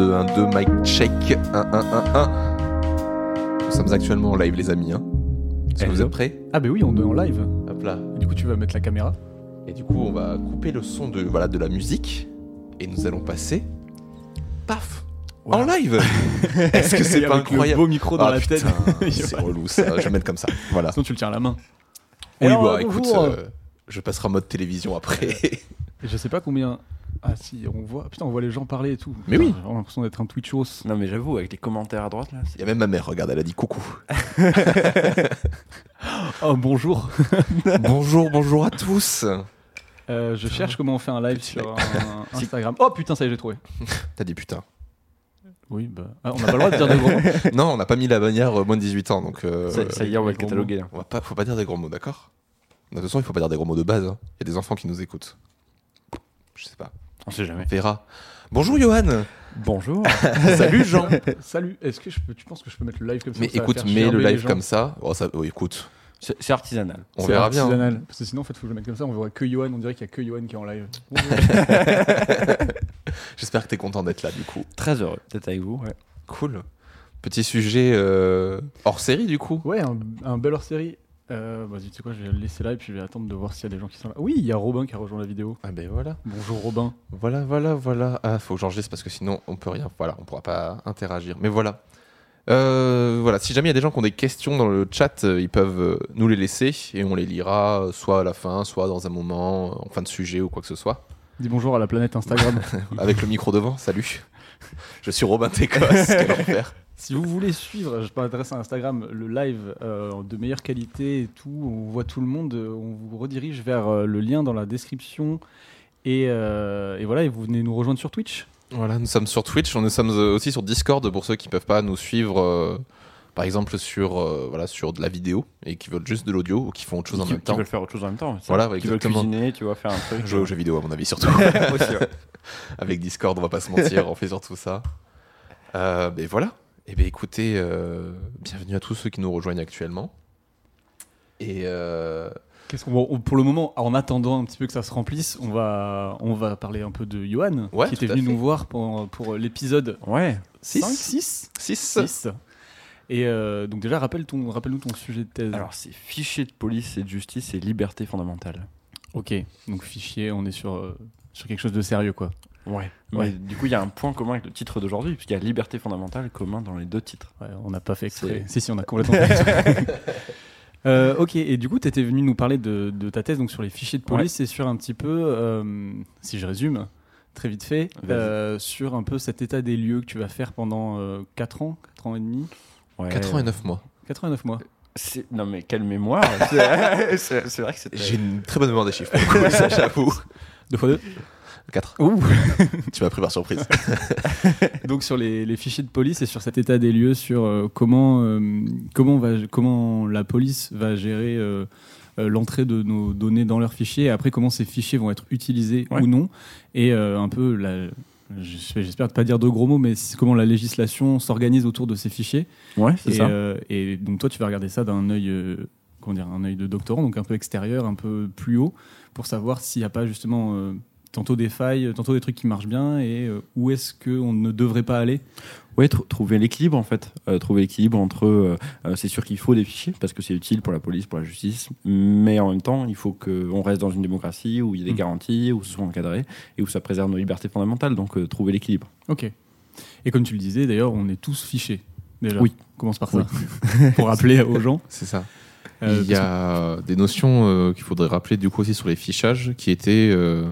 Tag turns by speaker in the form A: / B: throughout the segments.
A: 1, 2, 1, 2, mic check. 1, 1, 1, 1. Nous sommes actuellement en live, les amis. Hein. Est-ce que vous êtes prêts?
B: Ah, bah oui, on est en live.
A: Hop là.
B: Du coup, tu vas mettre la caméra.
A: Et du coup, on va couper le son de, voilà, de la musique. Et nous allons passer. Paf En live Est-ce que c'est pas
B: avec
A: incroyable?
B: Le beau micro dans
A: Ah,
B: la
A: putain,
B: tête.
A: C'est relou ça. Je vais mettre comme ça. Voilà.
B: Sinon, tu le tiens à la main.
A: Oui,
B: Alors,
A: bah
B: euh,
A: écoute,
B: bonjour.
A: euh, je passerai en mode télévision après.
B: Et je sais pas combien. Ah, si, on voit. Putain, on voit les gens parler et tout.
A: Mais
B: Putain,
A: oui.
B: J'ai l'impression d'être un Twitchos.
C: Non mais j'avoue, avec les commentaires à droite là,
A: Il y a même ma mère, regarde, elle a dit coucou.
B: Oh, bonjour.
A: bonjour, bonjour à tous.
B: Euh, je cherche comment on fait un live sur un Instagram. Oh putain, ça y est, j'ai trouvé.
A: T'as dit putain.
B: Oui, bah. Ah, on n'a pas le droit de dire des gros mots.
A: Non, on n'a pas mis la bannière euh, moins de 18 ans, donc euh,
C: ça, ça y est, on va le cataloguer. hein.
A: on va pas, faut pas dire des gros mots, d'accord? De toute façon, il faut pas dire des gros mots de base. hein. Il y a des enfants qui nous écoutent. Je sais pas.
C: On sait jamais.
A: On verra. Bonjour Johan.
C: Bonjour.
A: Salut Jean.
B: Salut, est-ce que je peux, tu penses que je peux mettre le live comme ça
A: Mais
B: ça
A: écoute, mets le live comme ça. Oh, ça oh, écoute,
C: C'est artisanal.
A: on
B: C'est
A: verra bien. hein.
B: artisanal. Parce que sinon, en fait, faut que je le mette comme ça. On verra que Johan. On dirait qu'il y a que Johan qui est en live.
A: J'espère que t'es content d'être là du coup.
C: Très heureux d'être avec vous. ouais.
A: Cool. Petit sujet euh, hors série du coup.
B: ouais, un, un bel hors série. Euh, Vas-y, tu sais quoi, je vais le laisser là et puis je vais attendre de voir s'il y a des gens qui sont là. Oui, il y a Robin qui a rejoint la vidéo.
A: Ah ben voilà.
B: Bonjour Robin.
A: Voilà, voilà, voilà. Ah, faut que j'enregistre parce que sinon on peut rien. Voilà, on pourra pas interagir. Mais voilà. Euh, voilà, si jamais il y a des gens qui ont des questions dans le chat, euh, ils peuvent euh, nous les laisser et on les lira soit à la fin, soit dans un moment, en fin de sujet ou quoi que ce soit.
B: Dis bonjour à la planète Instagram.
A: Avec le micro devant, salut. Je suis Robin Técos, quel enfer.
B: Si vous voulez suivre, je m'adresse à Instagram, le live euh, de meilleure qualité et tout, on voit tout le monde, euh, on vous redirige vers euh, le lien dans la description. Et, euh, et voilà, et vous venez nous rejoindre sur Twitch.
A: Voilà, nous sommes sur Twitch, nous sommes aussi sur Discord pour ceux qui peuvent pas nous suivre, euh, par exemple sur, euh, voilà, sur de la vidéo et qui veulent juste de l'audio ou qui font autre chose en
C: qui,
A: même
C: qui
A: temps.
C: veulent faire autre chose en même temps. c'est ça
A: Voilà,
C: Qui veulent cuisiner, tu vois, faire un truc.
A: Jouer aux jeux vidéo à mon avis surtout.
C: Aussi, ouais.
A: Avec Discord, on va pas se mentir, on fait surtout ça. Euh, ben voilà. Et ben écoutez, euh, bienvenue à tous ceux qui nous rejoignent actuellement. Et euh,
B: Qu'est-ce qu'on va- on- pour le moment, en attendant un petit peu que ça se remplisse, on va, on va parler un peu de Johan,
A: Ouais,
B: qui était
A: tout à
B: venu
A: fait.
B: nous voir pour, pour l'épisode
C: Ouais.
A: 6
B: 6
A: 6
B: 6. Et euh, donc déjà, rappelle ton, rappelle-nous ton sujet de thèse.
C: Alors c'est fichier de police et de justice et liberté fondamentale.
B: ok, donc fichier, on est sur, euh, sur quelque chose de sérieux, quoi.
C: Ouais.
B: Ouais.
C: Mais du coup, il y a un point commun avec le titre d'aujourd'hui, puisqu'il y a liberté fondamentale commun dans les deux titres.
B: Ouais, on n'a pas fait exprès.
C: C'est-
B: Si, si, on a complètement fait exprès. Euh, ok, et du coup, tu étais venu nous parler de, de ta thèse donc sur les fichiers de police et sur un petit peu, euh, si je résume très vite fait, euh, sur un peu cet état des lieux que tu vas faire pendant 4 ans, 4 ans et demi,
C: Ouais.
A: 4 ans et 9 mois.
B: 4 ans et 9 mois.
C: C'est- Non mais quelle mémoire C'est vrai que c'était...
A: J'ai une très bonne mémoire des chiffres, ça j'avoue.
B: 2 fois 2
A: 4.
B: Ouh
A: Tu m'as pris par surprise.
B: Donc sur les, les fichiers de police et sur cet état des lieux, sur euh, comment, euh, comment, va, comment la police va gérer euh, euh, l'entrée de nos données dans leurs fichiers et après comment ces fichiers vont être utilisés
C: Ouais.
B: ou non. Et euh, un peu, la, j'espère ne pas dire de gros mots, mais comment la législation s'organise autour de ces fichiers.
C: Ouais, c'est
B: Et,
C: ça.
B: euh, et donc toi, tu vas regarder ça d'un œil, euh, comment dire, un œil de doctorant, donc un peu extérieur, un peu plus haut, pour savoir s'il n'y a pas justement euh, tantôt des failles, tantôt des trucs qui marchent bien, et euh, où est-ce qu'on ne devrait pas aller?
C: Tr- trouver l'équilibre en fait. Euh, trouver l'équilibre entre. euh, euh, c'est sûr qu'il faut des fichiers parce que c'est utile pour la police, pour la justice, mais en même temps, il faut qu'on reste dans une démocratie où il y a des
B: Mm.
C: garanties, où ce soit encadré et où ça préserve nos libertés fondamentales. Donc, euh, trouver l'équilibre.
B: Ok. Et comme tu le disais, d'ailleurs, on est tous fichés. Déjà.
C: Oui.
B: On commence par ça. pour rappeler aux gens.
A: C'est ça.
B: Euh,
A: Il y a des notions euh, qu'il faudrait rappeler du coup aussi sur les fichages qui étaient euh,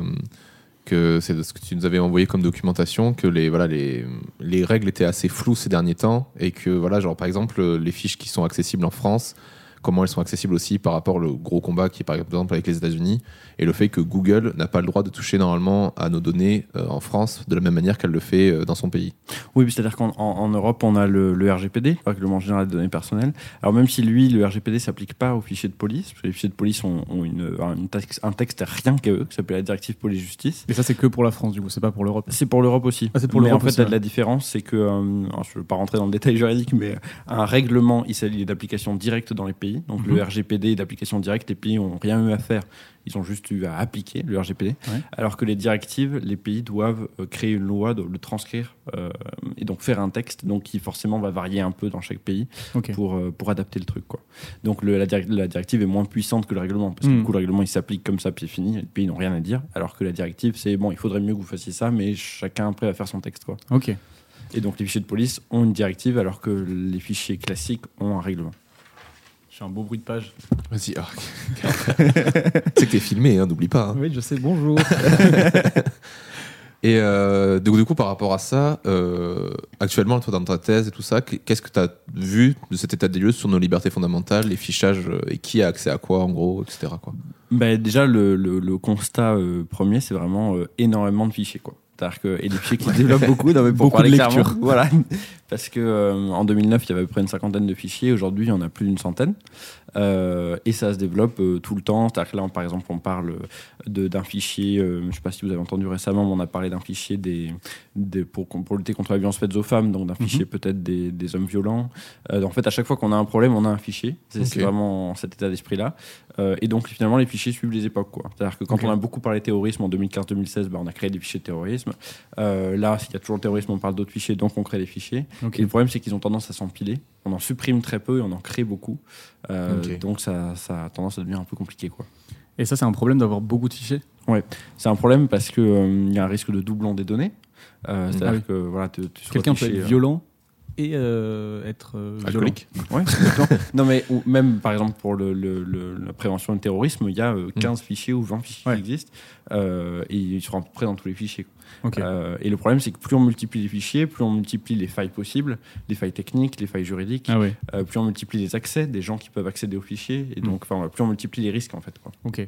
A: que c'est ce que tu nous avais envoyé comme documentation que les règles étaient assez floues ces derniers temps et que voilà genre par exemple les fiches qui sont accessibles en France comment elles sont accessibles aussi par rapport au gros combat qui est par exemple avec les États-Unis et le fait que Google n'a pas le droit de toucher normalement à nos données euh, en France de la même manière qu'elle le fait euh, dans son pays.
C: Oui, c'est-à-dire qu'en en, en Europe, on a le, le RGPD, le Règlement général des données personnelles. Alors même si lui, le RGPD s'applique pas aux fichiers de police, parce que les fichiers de police ont, ont une, un, texte, un texte rien qu'à eux, qui s'appelle la directive police-justice.
B: Et ça, c'est que pour la France, du coup, c'est pas pour l'Europe.
C: C'est pour l'Europe aussi.
B: Ah, c'est pour
C: mais
B: l'Europe
C: en fait,
B: aussi,
C: la,
B: ouais.
C: la différence, c'est que, euh, je ne veux pas rentrer dans le détail juridique, mais un règlement, il s'agit d'application directe dans les pays pays. Donc
B: Mhm.
C: le RGPD d'application directe, les pays n'ont rien eu à faire. Ils ont juste eu à appliquer le RGPD.
B: Ouais.
C: Alors que les directives, les pays doivent euh, créer une loi, le transcrire euh, et donc faire un texte donc qui forcément va varier un peu dans chaque pays pour, euh, pour adapter le truc. Quoi. Donc le- la, direct- la directive est moins puissante que le règlement parce que
B: Mhm.
C: du coup le règlement il s'applique comme ça puis c'est fini. Les pays n'ont rien à dire. Alors que la directive c'est bon, il faudrait mieux que vous fassiez ça, mais chacun après va faire son texte. Quoi.
B: Ok.
C: Et donc les fichiers de police ont une directive alors que les fichiers classiques ont un règlement.
B: J'ai un beau bruit de page.
A: Vas-y. ah. c'est que t'es filmé, hein, n'oublie pas. hein.
B: Oui, je sais. Bonjour.
A: Et euh, donc, du coup, par rapport à ça, euh, actuellement, toi, dans ta thèse et tout ça, qu'est-ce que tu as vu de cet état des lieux sur nos libertés fondamentales, les fichages, euh, et qui a accès à quoi, en gros, etc. Quoi?
C: Ben, déjà, le, le- le constat euh, premier, c'est vraiment euh, énormément de fichiers. Quoi. C'est-à-dire que, et des fichiers qui se développent beaucoup, non, mais pour
B: Beaucoup
C: parler
B: de
C: clairement,
B: lecture.
C: Voilà. Parce que euh, en 2009, il y avait à peu près une cinquantaine de fichiers. Aujourd'hui, il y en a plus d'une centaine. Euh, et ça se développe euh, tout le temps. C'est-à-dire que là, par exemple, on parle d'un fichier, euh, je ne sais pas si vous avez entendu récemment, mais on a parlé d'un fichier des, des- pour, pour lutter contre la violence faite aux femmes, donc d'un
B: Mhm.
C: fichier peut-être des, des hommes violents. En fait, à chaque fois qu'on a un problème, on a un fichier. C'est vraiment cet état d'esprit-là. Et donc, finalement, les fichiers suivent les époques. C'est-à-dire que quand on a beaucoup parlé terrorisme en 2015-2016, ben, on a créé des fichiers de terrorisme. Là, s'il y a toujours le terrorisme, on parle d'autres fichiers, donc on crée des fichiers. Et le problème, c'est qu'ils ont tendance à s'empiler. On en supprime très peu et on en crée beaucoup. Euh. Donc, ça, ça a tendance à devenir un peu compliqué. Quoi.
B: Et ça, c'est un problème d'avoir beaucoup de fichiers.
C: C'est un problème parce qu'il y a un risque de doublon des données. Euh, C'est-à-dire
B: Ah oui.
C: que voilà, tu, tu sois
B: Quelqu'un peut être
C: euh,
B: violent et euh, être euh, violent.
A: Alcoolique
C: Ouais, non, mais ou même par exemple pour le, le- le- la prévention du terrorisme, il y a euh, 15 fichiers ou 20 fichiers
B: Ouais.
C: qui existent euh, et ils seront à peu près dans tous les fichiers. Euh, et le problème, c'est que plus on multiplie les fichiers, plus on multiplie les failles possibles, les failles techniques, les failles juridiques,
B: Ah
C: euh, plus on multiplie les accès, des gens qui peuvent accéder aux fichiers, et donc enfin, plus on multiplie les risques en fait. Quoi.
B: Ok.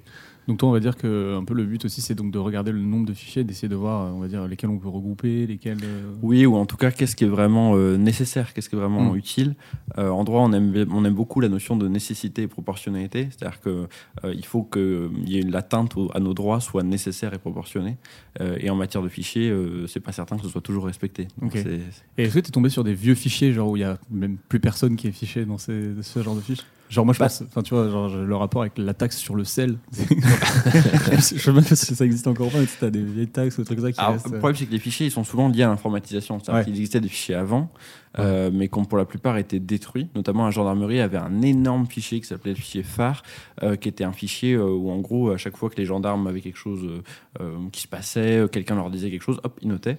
B: Donc toi, on va dire que un peu le but aussi, c'est donc de regarder le nombre de fichiers, d'essayer de voir, euh, on va dire, lesquels on peut regrouper, lesquels. euh,
C: Oui, ou en tout cas, qu'est-ce qui est vraiment nécessaire, qu'est-ce qui est vraiment
B: Mm.
C: utile. En droit, on aime, on aime beaucoup la notion de nécessité et proportionnalité, c'est-à-dire que il faut qu'il y ait l'atteinte à nos droits soit nécessaire et proportionnée. Et en matière de fichiers, euh, c'est pas certain que ce soit toujours respecté. Donc c'est-
B: Et est-ce que tu es tombé sur des vieux fichiers, genre où il y a même plus personne qui est fiché dans ces- ce genre de fiches? Genre moi je
C: Bah-
B: pense, enfin tu vois, genre le rapport avec la taxe sur le sel. je sais même pas si ça existe encore ou pas, mais tu as des vieilles taxes ou des trucs comme ça qui
C: Alors,
B: restent.
C: le
B: euh,
C: problème, c'est que les fichiers, ils sont souvent liés à l'informatisation. C'est-à-dire
B: Ouais.
C: qu'il existait des fichiers avant, euh, mais qui ont pour la plupart été détruits. Notamment, la gendarmerie avait un énorme fichier qui s'appelait le fichier phare, euh, qui était un fichier euh, où, en gros, à chaque fois que les gendarmes avaient quelque chose qui se passait, quelqu'un leur disait quelque chose, hop, ils notaient.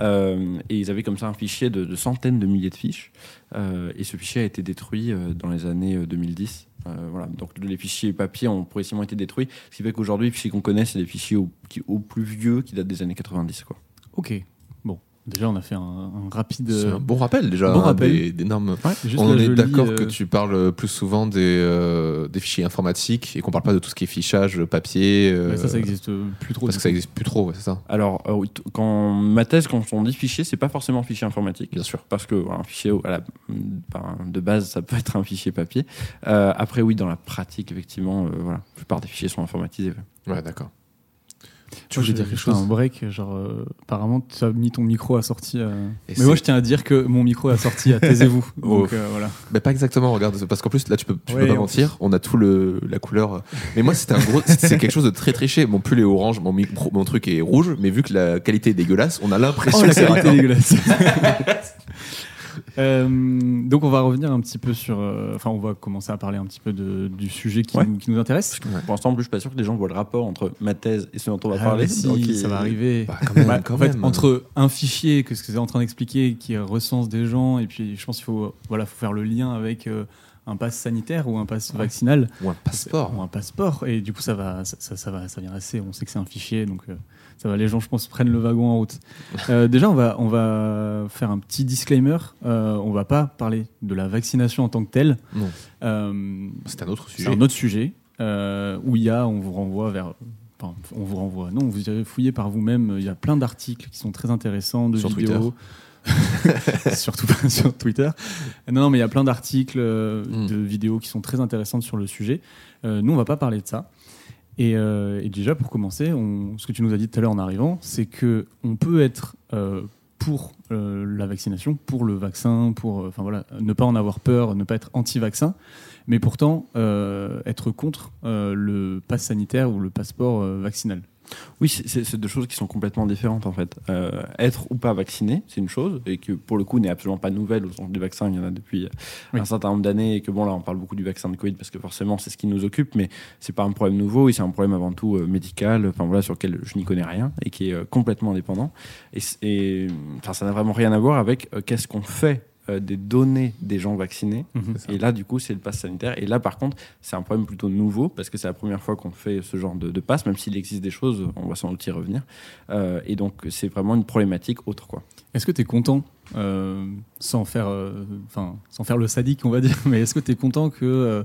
C: Et ils avaient comme ça un fichier de, centaines de milliers de fiches. Et ce fichier a été détruit dans les années euh, 2010. Euh, voilà. Donc les fichiers papier ont progressivement été détruits, ce qui fait qu'aujourd'hui, les fichiers qu'on connaît, c'est des fichiers au, au plus vieux qui datent des années 90. Quoi.
B: Ok. Déjà on a fait un, un rapide.
A: C'est
B: euh,
A: un bon rappel déjà.
B: bon
A: hein,
B: rappel.
A: Des, des normes.
B: ouais, juste
A: On
B: là,
A: est d'accord
B: euh,
A: que tu parles plus souvent des, euh, des fichiers informatiques et qu'on parle pas de tout ce qui est fichage, papier. euh,
B: ça, ça existe plus trop.
A: Parce que ça existe plus trop, ouais, c'est ça.
C: Alors, euh, quand ma thèse, quand on dit fichier, c'est pas forcément fichier informatique.
A: Bien sûr.
C: Parce que voilà, un fichier la- ben, de base, ça peut être un fichier papier. Euh, après, oui, dans la pratique, effectivement, euh, voilà, la plupart des fichiers sont informatisés. ouais.
A: Ouais, d'accord. Tu voulais dire quelque chose
B: Un break, genre euh, apparemment tu as mis ton micro à sortie. euh,
A: Et
B: Mais moi je tiens à dire que mon micro est sorti à taisez-vous.
A: Oh.
B: Donc euh, voilà.
A: Mais pas exactement, regarde, parce qu'en plus là tu peux, tu
B: Ouais,
A: peux pas
B: en
A: mentir, on a tout le la couleur. Mais moi c'était un gros, c'est quelque chose de très triché. Mon pull est orange, mon micro, mon truc est rouge, mais vu que la qualité est dégueulasse, on a l'impression
B: Oh
A: que
B: la qualité
A: raccord.
B: dégueulasse. Euh, donc on va revenir un petit peu sur, euh, enfin on va commencer à parler un petit peu de, du sujet qui,
C: Ouais.
B: nous, qui nous intéresse.
C: Pour l'instant, en plus, je suis pas sûr que les gens voient le rapport entre ma thèse et ce dont on va
B: Ah,
C: parler.
B: si,
C: Donc,
B: ça va arriver.
A: Bah, quand même,
B: Bah,
A: quand
B: en fait, entre un fichier que ce que c'est en train d'expliquer qui recense des gens et puis je pense qu'il faut voilà faut faire le lien avec euh, un pass sanitaire ou un pass vaccinal
A: ou un passeport.
B: ou un passeport et du coup ça va ça, ça, ça va ça vient assez on sait que c'est un fichier donc euh, ça va les gens je pense prennent le wagon en route Euh, déjà on va on va faire un petit disclaimer euh, on va pas parler de la vaccination en tant que telle
A: Non.
B: Euh,
A: C'est un autre
B: c'est
A: sujet.
B: un autre sujet euh, où il y a, on vous renvoie vers. Enfin, on vous renvoie. Non, vous irez fouiller par vous-même. Il y a plein d'articles qui sont très intéressants, de
A: Sur
B: vidéos. Surtout pas sur Twitter. Non, non, mais il y a plein d'articles, euh,
A: Mm.
B: de vidéos qui sont très intéressantes sur le sujet. Euh, nous, on va pas parler de ça. Et, euh, et déjà, pour commencer, ce que tu nous as dit tout à l'heure en arrivant, c'est que on peut être euh, pour euh, la vaccination, pour le vaccin, pour voilà, ne pas en avoir peur, ne pas être anti-vaccin, mais pourtant être contre le pass sanitaire ou le passeport vaccinal.
C: Oui, c'est deux choses qui sont complètement différentes en fait. Euh, être ou pas vacciné, c'est une chose, et que pour le coup n'est absolument pas nouvelle au sens du vaccin, il y en a depuis un certain nombre d'années, et que bon là on parle beaucoup du vaccin de Covid parce que forcément c'est ce qui nous occupe, mais c'est pas un problème nouveau, et c'est un problème avant tout euh, médical, enfin voilà, sur lequel je n'y connais rien, et qui est euh, complètement indépendant. Et, et ça n'a vraiment rien à voir avec qu'est-ce qu'on fait des données des gens vaccinés. Mhm. et là, du coup, c'est le pass sanitaire. Et là, par contre, c'est un problème plutôt nouveau parce que c'est la première fois qu'on fait ce genre de, de passe, même s'il existe des choses, on va sans doute y revenir. Euh, et donc, c'est vraiment une problématique autre. quoi.
B: Est-ce que tu es content, euh, sans, faire, enfin sans faire le sadique, on va dire, mais est-ce que tu es content que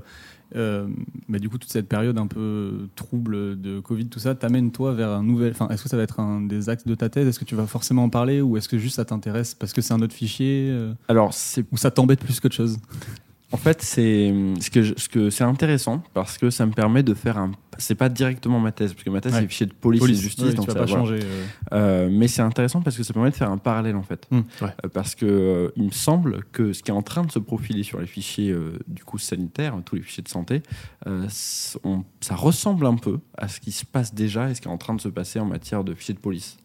B: euh, mais du coup, toute cette période un peu trouble de Covid, tout ça, t'amène toi vers un nouvel. Enfin, est-ce que ça va être un des axes de ta thèse? Est-ce que tu vas forcément en parler ou est-ce que juste ça t'intéresse parce que c'est un autre fichier euh,
C: Alors, c'est
B: ou ça t'embête plus qu'autre chose?
C: En fait, c'est ce que ce que c'est intéressant parce que ça me permet de faire un c'est pas directement ma thèse, parce que ma thèse, c'est fichier de police, et de justice, donc
B: ça va pas changer.
C: Euh. Euh, mais c'est intéressant parce que ça permet de faire un parallèle, en fait. Hmm. Euh, parce que il me semble que ce qui est en train de se profiler sur les fichiers du coup sanitaires, tous les fichiers de santé, ça ressemble un peu à ce qui se passe déjà et ce qui est en train de se passer en matière de fichiers de police.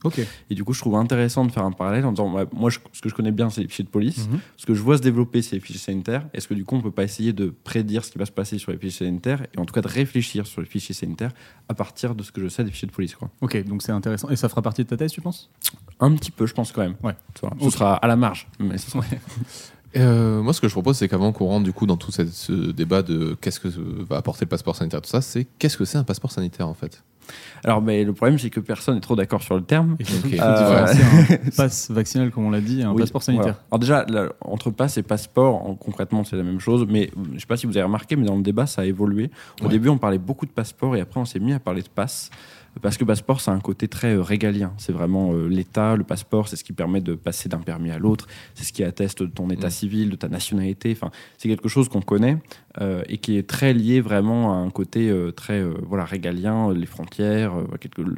C: Et du coup, je trouve intéressant de faire un parallèle en disant, moi, ce que je connais bien, c'est les fichiers de police. Mhm. Ce que je vois se développer, c'est les fichiers sanitaires. Est-ce que du coup, on peut pas essayer de prédire ce qui va se passer sur les fichiers sanitaires et en tout cas de réfléchir sur les fichiers sanitaire à partir de ce que je sais des fichiers de police. Quoi.
B: Ok, donc c'est intéressant. Et ça fera partie de ta thèse, tu penses?
C: Un petit peu, je pense quand même.
B: Ouais.
C: Ce sera à la marge. Mais ce sera...
A: Euh, moi, ce que je propose, c'est qu'avant qu'on rentre du coup dans tout ce débat de qu'est-ce que va apporter le passeport sanitaire, tout ça, c'est qu'est-ce que c'est un passeport sanitaire en fait?
C: Alors, mais le problème, c'est que personne n'est trop d'accord sur le terme.
B: Okay. Euh, un passe vaccinal, comme on l'a dit, et un passeport sanitaire.
C: Alors déjà, entre passe et passeport, concrètement, c'est la même chose. Mais je ne sais pas si vous avez remarqué, mais dans le débat, ça a évolué. Au début, on parlait beaucoup de passeport, et après, on s'est mis à parler de passe. Parce que le passeport, c'est un côté très euh, régalien. C'est vraiment euh, l'État, le passeport, c'est ce qui permet de passer d'un permis à l'autre, c'est ce qui atteste de ton état mm. civil, de ta nationalité. Enfin, c'est quelque chose qu'on connaît euh, et qui est très lié vraiment à un côté très voilà régalien, les frontières,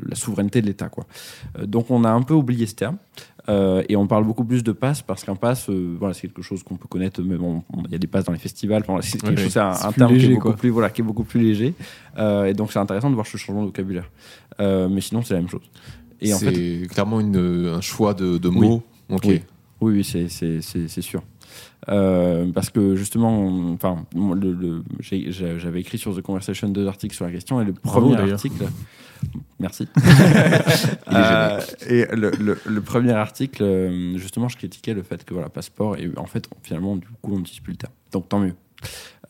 C: la souveraineté de l'État. quoi. donc on a un peu oublié ce terme. Euh, et on parle beaucoup plus de passe parce qu'un passe, euh, voilà, c'est quelque chose qu'on peut connaître, mais bon, il y a des passes dans les festivals. c'est un, terme qui, est beaucoup plus, voilà, qui est beaucoup plus léger. Euh, et donc c'est intéressant de voir ce changement de vocabulaire. mais sinon, c'est la même chose.
A: Et en fait, clairement une, un choix de, de mots.
C: Oui, oui, oui c'est sûr. Euh, parce que justement, enfin, le, j'avais écrit sur The Conversation deux articles sur la question et le premier article. Merci. euh, et le, le, premier article, euh, justement, je critiquais le fait que voilà, passeport et en fait, finalement, du coup, on n'utilise plus le terme. Donc tant mieux.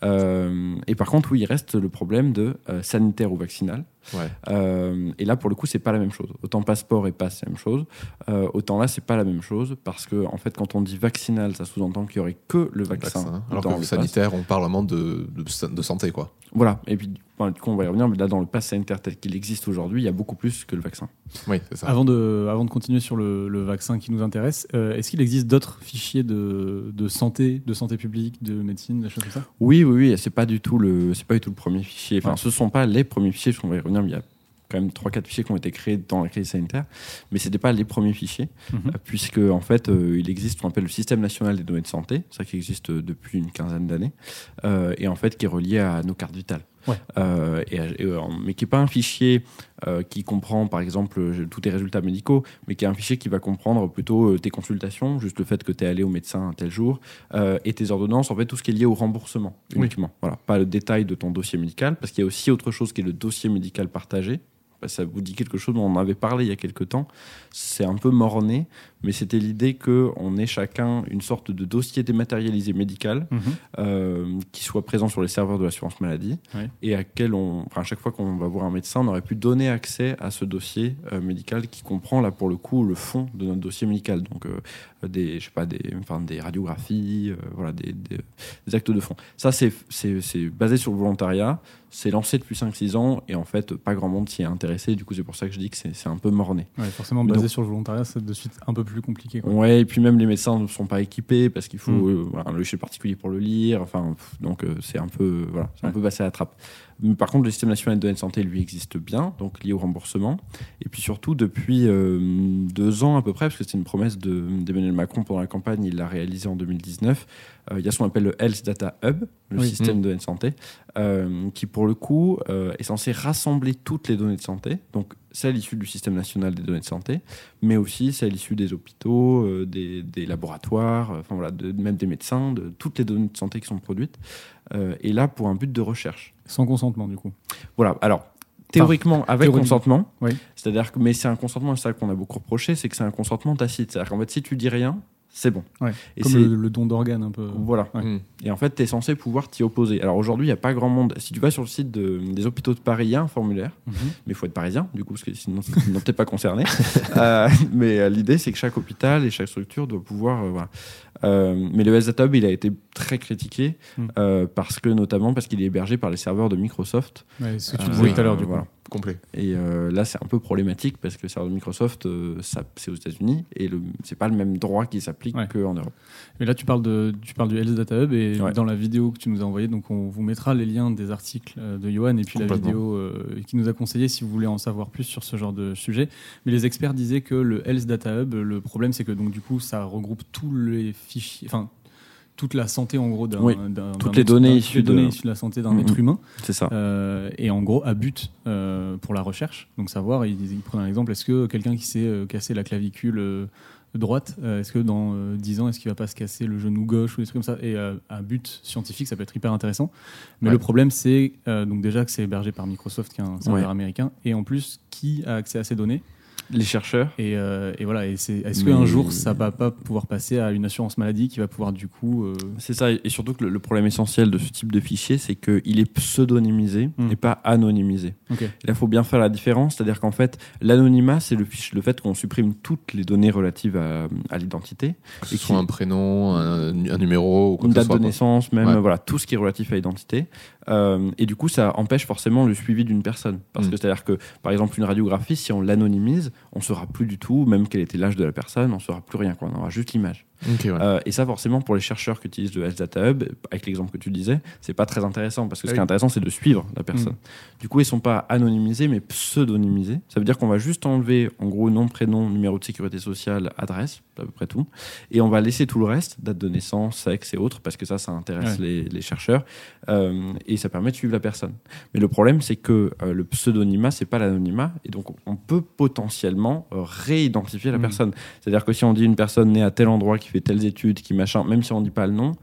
C: Euh, et par contre, oui, il reste le problème de sanitaire ou vaccinal. Euh, et là, pour le coup, c'est pas la même chose. Autant passeport et passe, c'est la même chose. Euh, autant là, c'est pas la même chose parce que, en fait, quand on dit vaccinal, ça sous-entend qu'il y aurait que le vaccin.
A: alors que le sanitaire, on parle vraiment de, de, santé, quoi.
C: Voilà. Et puis, du coup, on va y revenir. Mais là, dans le pass sanitaire tel qu'il existe aujourd'hui, il y a beaucoup plus que le vaccin.
A: Oui, c'est ça.
B: Avant de, avant de continuer sur le, le vaccin qui nous intéresse, euh, est-ce qu'il existe d'autres fichiers de, de, santé, de santé publique, de médecine, des choses comme ça?
C: Oui, oui, oui. C'est pas du tout le, c'est pas du tout le premier fichier. Enfin, ce sont pas les premiers fichiers, parce qu'on va y revenir il y a quand même 3-4 fichiers qui ont été créés dans la crise sanitaire, mais ce n'étaient pas les premiers fichiers, euh, puisque en fait, euh, il existe ce qu'on appelle le système national des données de santé, ça qui existe euh, depuis une quinzaine d'années, et en fait qui est relié à nos cartes vitales. Et, mais qui n'est pas un fichier qui comprend par exemple tous tes résultats médicaux, mais qui est un fichier qui va comprendre plutôt tes consultations, juste le fait que tu es allé au médecin un tel jour, et tes ordonnances, en fait tout ce qui est lié au remboursement uniquement. Voilà, pas le détail de ton dossier médical, parce qu'il y a aussi autre chose qui est le dossier médical partagé, ça vous dit quelque chose, on en avait parlé il y a quelques temps. C'est un peu morné, mais c'était l'idée qu'on ait chacun une sorte de dossier dématérialisé médical mhm. euh, qui soit présent sur les serveurs de l'assurance maladie et à quel on, à chaque fois qu'on va voir un médecin, on aurait pu donner accès à ce dossier euh, médical qui comprend là pour le coup le fond de notre dossier médical, donc euh, des, je sais pas, des, enfin, des radiographies, voilà, des, des, actes de fond. Ça, c'est basé sur le volontariat c'est lancé depuis 5-6 ans et en fait, pas grand monde s'y est intéressé. Du coup, c'est pour ça que je dis que c'est un peu morné.
B: Ouais, forcément, basé
C: Donc-
B: sur le volontariat, c'est de suite un peu plus compliqué. quoi.
C: Ouais, et puis même les médecins ne sont pas équipés parce qu'il faut
B: Mm.
C: euh, voilà, un logiciel particulier pour le lire. Enfin, pff, donc euh, c'est un peu voilà, c'est un peu passé à la trappe. Mais par contre, le système national de données de santé lui existe bien, donc lié au remboursement. Et puis surtout depuis euh, deux ans à peu près, parce que c'était une promesse de- d'Emmanuel Macron pendant la campagne, il l'a réalisé en 2019. euh, il y a ce qu'on appelle le Health Data Hub, le
B: Oui.
C: système
A: Mm.
C: de données de santé, euh, qui pour le coup est censé rassembler toutes les données de santé, donc celles issues du système national des données de santé, mais aussi celles issues des hôpitaux, des, des laboratoires, enfin voilà, de, même des médecins, de toutes les données de santé qui sont produites. Euh, et là, pour un but de recherche.
B: Sans consentement, du coup.
C: Voilà. Alors. Théoriquement, avec consentement,
B: Oui.
C: c'est-à-dire que, mais c'est un consentement, c'est ça qu'on a beaucoup reproché, c'est que c'est un consentement tacite. C'est-à-dire qu'en fait, si tu dis rien, c'est bon.
B: Ouais.
C: Et
B: Comme
C: c'est-
B: le, le don d'organes, un peu.
C: Voilà.
B: Ouais.
A: Mm.
C: Et en fait, tu es censé pouvoir t'y opposer. Alors aujourd'hui, il n'y a pas grand monde. Si tu vas sur le site de- des hôpitaux de Paris, il y a un formulaire,
B: Mhm.
C: mais il faut être parisien, du coup, parce que sinon, sinon t'es pas concerné. Euh, mais euh, l'idée, c'est que chaque hôpital et chaque structure doit pouvoir. euh, voilà. Euh, mais le Hub, il a été très critiqué,
B: Mm.
C: euh, parce que, notamment parce qu'il est hébergé par les serveurs de Microsoft.
B: Ouais, ce que tu
C: Euh,
B: disais
A: oui,
B: tout à l'heure, du coup.
C: voilà.
A: Complet.
C: Et euh, là, c'est un peu problématique parce que le serveur de Microsoft, euh, ça, c'est aux États-Unis et le, c'est pas le même droit qui s'applique
B: Ouais.
C: qu'en Europe.
B: Mais là, tu parles, de, tu parles du Health Data Hub et
C: Ouais.
B: dans la vidéo que tu nous as envoyée, donc on vous mettra les liens des articles euh, de Johan et puis la vidéo euh, qui nous a conseillé si vous voulez en savoir plus sur ce genre de sujet. Mais les experts disaient que le Health Data Hub, le problème c'est que donc du coup ça regroupe tous les fichiers, enfin toute la santé en gros d'un,
C: Oui. Toutes les données issues
B: données
C: de-
B: issues de la santé d'un
C: Mhm.
B: être humain.
C: C'est ça.
B: Euh, et en gros à but euh, pour la recherche. Donc savoir, il, il prenait un exemple, est-ce que quelqu'un qui s'est euh, cassé la clavicule euh, droite, est-ce que dans euh, 10 ans, est-ce qu'il va pas se casser le genou gauche ou des trucs comme ça? Et à but scientifique, ça peut être hyper intéressant. Mais
C: Ouais.
B: le problème, c'est donc déjà que c'est hébergé par Microsoft, qui est un serveur
C: Ouais.
B: américain, et en plus, qui a accès à ces données?
C: Les chercheurs.
B: et, euh, et voilà, est-ce
C: Mais-
B: qu'un jour, ça va pas pouvoir passer à une assurance maladie qui va pouvoir du coup... euh,
C: C'est ça, et surtout que le, le problème essentiel de ce type de fichier, c'est qu'il est pseudonymisé
B: Mm.
C: et pas anonymisé. Et là, il faut bien faire la différence, c'est-à-dire qu'en fait, l'anonymat, c'est le, fait qu'on supprime toutes les données relatives à, à l'identité,
A: Que ce
C: Et
A: soit un prénom, un, un numéro ou quoi
C: une
A: que ce
C: date
A: soit.
C: de
A: quoi.
C: naissance, même
A: Ouais.
C: voilà, tout ce qui est relatif à l'identité. Euh, et du coup, ça empêche forcément le suivi d'une personne. Parce
A: Mm.
C: que c'est-à-dire que, par exemple, une radiographie, si on l'anonymise, on saura plus du tout, même quel était l'âge de la personne, on saura plus rien, quoi. on aura juste l'image.
A: Ouais.
C: Euh, et ça, forcément, pour les chercheurs qui utilisent le Health Data Hub, avec l'exemple que tu disais, c'est pas très intéressant parce que ce qui est intéressant, c'est de suivre la personne. Du coup, ils sont pas anonymisés, mais pseudonymisés. Ça veut dire qu'on va juste enlever, en gros, nom, prénom, numéro de sécurité sociale, adresse, à peu près tout, et on va laisser tout le reste, date de naissance, sexe et autres, parce que ça, ça intéresse
B: Ouais.
C: les, les chercheurs, euh, et ça permet de suivre la personne. Mais le problème, c'est que euh, le pseudonymat, c'est pas l'anonymat, et donc on peut potentiellement euh, réidentifier la
B: Mm.
C: personne. C'est-à-dire que si on dit une personne née à tel endroit, qui fait telles études, qui machin, même si on dit pas le nom,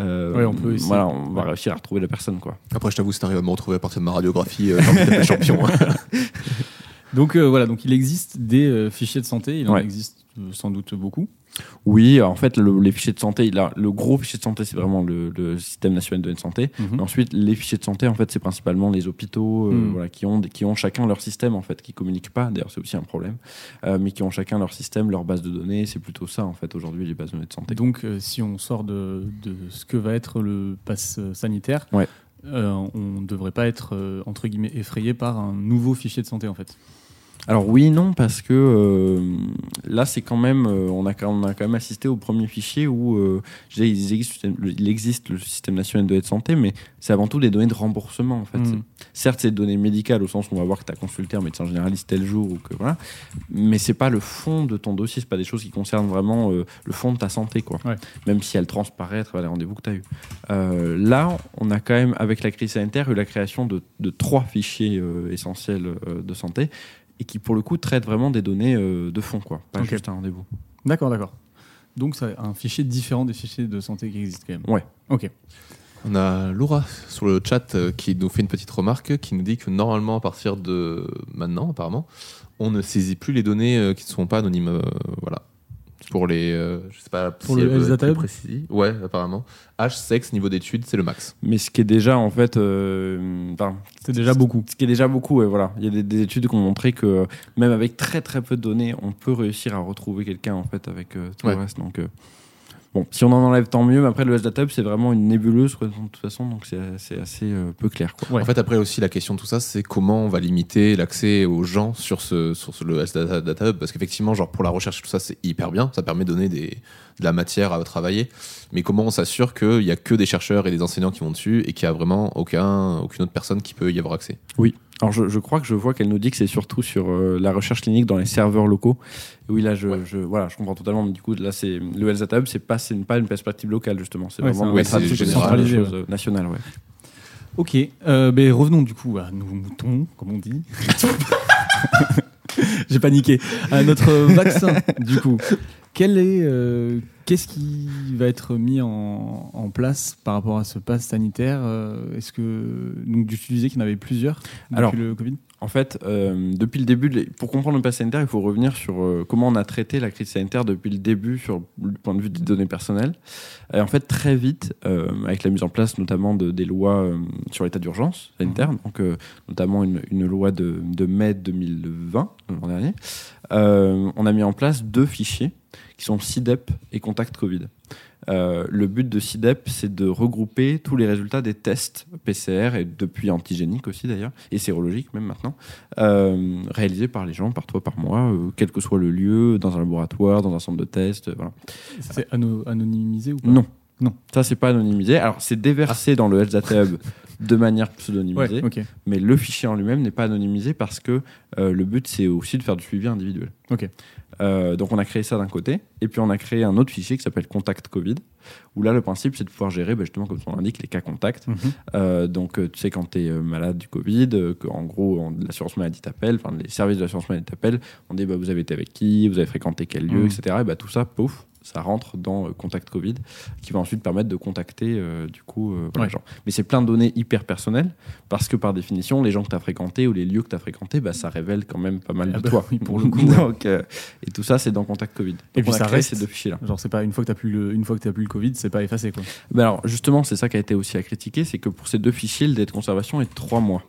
C: euh,
B: Ouais, on peut essayer.
C: voilà, on va réussir à retrouver la personne, quoi.
A: Après, je t'avoue, c'est arrivé à me retrouver à partir de ma radiographie. Euh, champion.
B: Donc euh, voilà, donc il existe des euh, fichiers de santé, il en
C: Ouais.
B: existe euh, sans doute beaucoup.
C: Oui, en fait, le- les fichiers de santé, là, le gros fichier de santé, c'est vraiment le, le système national de données de santé.
B: Mhm.
C: Ensuite, les fichiers de santé, en fait, c'est principalement les hôpitaux, euh, voilà, qui ont, qui ont chacun leur système, en fait, qui communiquent pas. D'ailleurs, c'est aussi un problème, euh, mais qui ont chacun leur système, leur base de données. C'est plutôt ça, en fait, aujourd'hui, les bases de données de santé.
B: Donc, euh, si on sort de, de ce que va être le pass sanitaire,
C: Ouais.
B: on ne devrait pas être, entre guillemets, effrayé par un nouveau fichier de santé, en fait.
C: Alors oui, et non, parce que euh, là, c'est quand même, euh, on, a, quand- on a quand même assisté au premier fichier où, euh, il existe, il existe le système national de données de santé, mais c'est avant tout des données de remboursement, en fait.
B: Mm.
C: Certes, c'est des données médicales au sens où on va voir que tu as consulté un médecin généraliste tel jour ou que voilà, mais c'est pas le fond de ton dossier, c'est pas des choses qui concernent vraiment le fond de ta santé, quoi.
B: Ouais.
C: Même si elles transparaissent à travers les rendez-vous que tu as eu. Là, on a quand même, avec la crise sanitaire, eu la création de, de trois fichiers essentiels de santé et qui, pour le coup, traitent vraiment des données euh, de fond, quoi, pas juste un rendez-vous.
B: D'accord, d'accord. Donc, c'est un fichier différent des fichiers de santé qui existent quand même.
C: Ouais.
B: Ok.
A: On a Laura sur le chat euh, qui nous fait une petite remarque qui nous dit que normalement, à partir de maintenant, apparemment, on ne saisit plus les données euh, qui ne sont pas anonymes. euh, voilà. Pour les. euh, je sais pas
B: Pour
A: si
B: le
A: elle précis. Ouais, apparemment. Âge, sexe, niveau d'études, c'est le max.
C: Mais ce qui est déjà, en fait, euh, enfin,
B: C'est déjà beaucoup.
C: Ce qui est déjà beaucoup, ouais, voilà. Il y a des, des études qui ont montré que euh, même avec très très peu de données, on peut réussir à retrouver quelqu'un en fait avec euh, tout
A: Ouais.
C: le reste. Donc, euh, Bon, si on en enlève, tant mieux. Mais après, le SDATUB, c'est vraiment une nébuleuse, quoi, de toute façon, donc c'est c'est assez euh, peu clair. Quoi.
B: Ouais.
A: En fait, après aussi, la question de tout ça, c'est comment on va limiter l'accès aux gens sur, ce, sur ce- le S Data, Data Hub. Parce qu'effectivement, genre pour la recherche, tout ça, c'est hyper bien. Ça permet de donner des, de la matière à travailler. Mais comment on s'assure qu'il n'y a que des chercheurs et des enseignants qui vont dessus et qu'il n'y a vraiment aucun, aucune autre personne qui peut y avoir accès?
C: Alors, je, je crois que je vois qu'elle nous dit que c'est surtout sur euh, la recherche clinique dans les serveurs locaux. Et oui, là, je, je, voilà, je comprends totalement. Mais du coup, là, c'est le Health Data Hub, c'est pas, c'est pas une perspective locale, justement. C'est
B: Ouais,
C: vraiment des
B: centralisé,
C: nationales, ouais.
B: Ok, euh, ben revenons du coup à nos moutons, comme on dit. J'ai paniqué. À notre vaccin, du coup. Quel est, euh, qu'est-ce qui va être mis en, en place par rapport à ce pass sanitaire euh, Est-ce que donc tu disais qu'il y en avait plusieurs depuis
C: Alors,
B: le Covid?
C: En fait, euh, depuis le début, de pour comprendre le pass sanitaire, il faut revenir sur euh, comment on a traité la crise sanitaire depuis le début, sur le point de vue des données personnelles. Et en fait, très vite, euh, avec la mise en place notamment de, des lois sur l'état d'urgence sanitaire, donc euh, notamment une, une loi de, de mai 2020, l'an dernier, on a mis en place deux fichiers qui sont CIDEP et Contact Covid. Euh, le but de CIDEP, c'est de regrouper tous les résultats des tests PCR et depuis antigéniques aussi d'ailleurs, et sérologiques même maintenant, euh, réalisés par les gens par toi, par euh, quel que soit le lieu, dans un laboratoire, dans un centre de test, euh, voilà.
B: C'est ano- anonymisé ou pas?
C: Non.
B: Non.
C: Ça, c'est pas anonymisé. Alors, c'est déversé dans le Health Data Hub de manière pseudonymisée,
B: Ouais,
C: mais le fichier en lui-même n'est pas anonymisé parce que euh, le but, c'est aussi de faire du suivi individuel. Euh, donc, on a créé ça d'un côté, et puis on a créé un autre fichier qui s'appelle Contact Covid, où là, le principe, c'est de pouvoir gérer, bah, justement, comme nom l'indique, les cas contacts.
B: Mhm.
C: Euh, donc, tu sais, quand tu es malade du Covid, que, en gros, on- l'assurance maladie t'appelle, enfin, les services de l'assurance maladie t'appellent, on dit, bah, vous avez été avec qui, vous avez fréquenté quel lieu,
B: Mhm.
C: etc. Et bah, tout ça, pouf, ça rentre dans euh, Contact Covid, qui va ensuite permettre de contacter, euh, du coup, euh, voilà,
B: Ouais.
C: gens. Mais c'est plein de données hyper personnelles, parce que par définition, les gens que tu as fréquentés ou les lieux que tu as fréquentés, bah, ça révèle quand même pas mal
B: Ah
C: de
B: bah
C: toi.
B: oui, pour le coup.
C: Donc, et tout ça, c'est dans Contact Covid. Donc,
B: Et puis
C: on a
B: ça
C: créé
B: reste-
C: ces deux fichiers-là.
B: Genre c'est pas une fois que t'as plus le, une fois que plus le Covid, c'est pas effacé quoi.
C: Ben alors justement, c'est ça qui a été aussi à critiquer, c'est que pour ces deux fichiers, le délai de conservation est trois mois.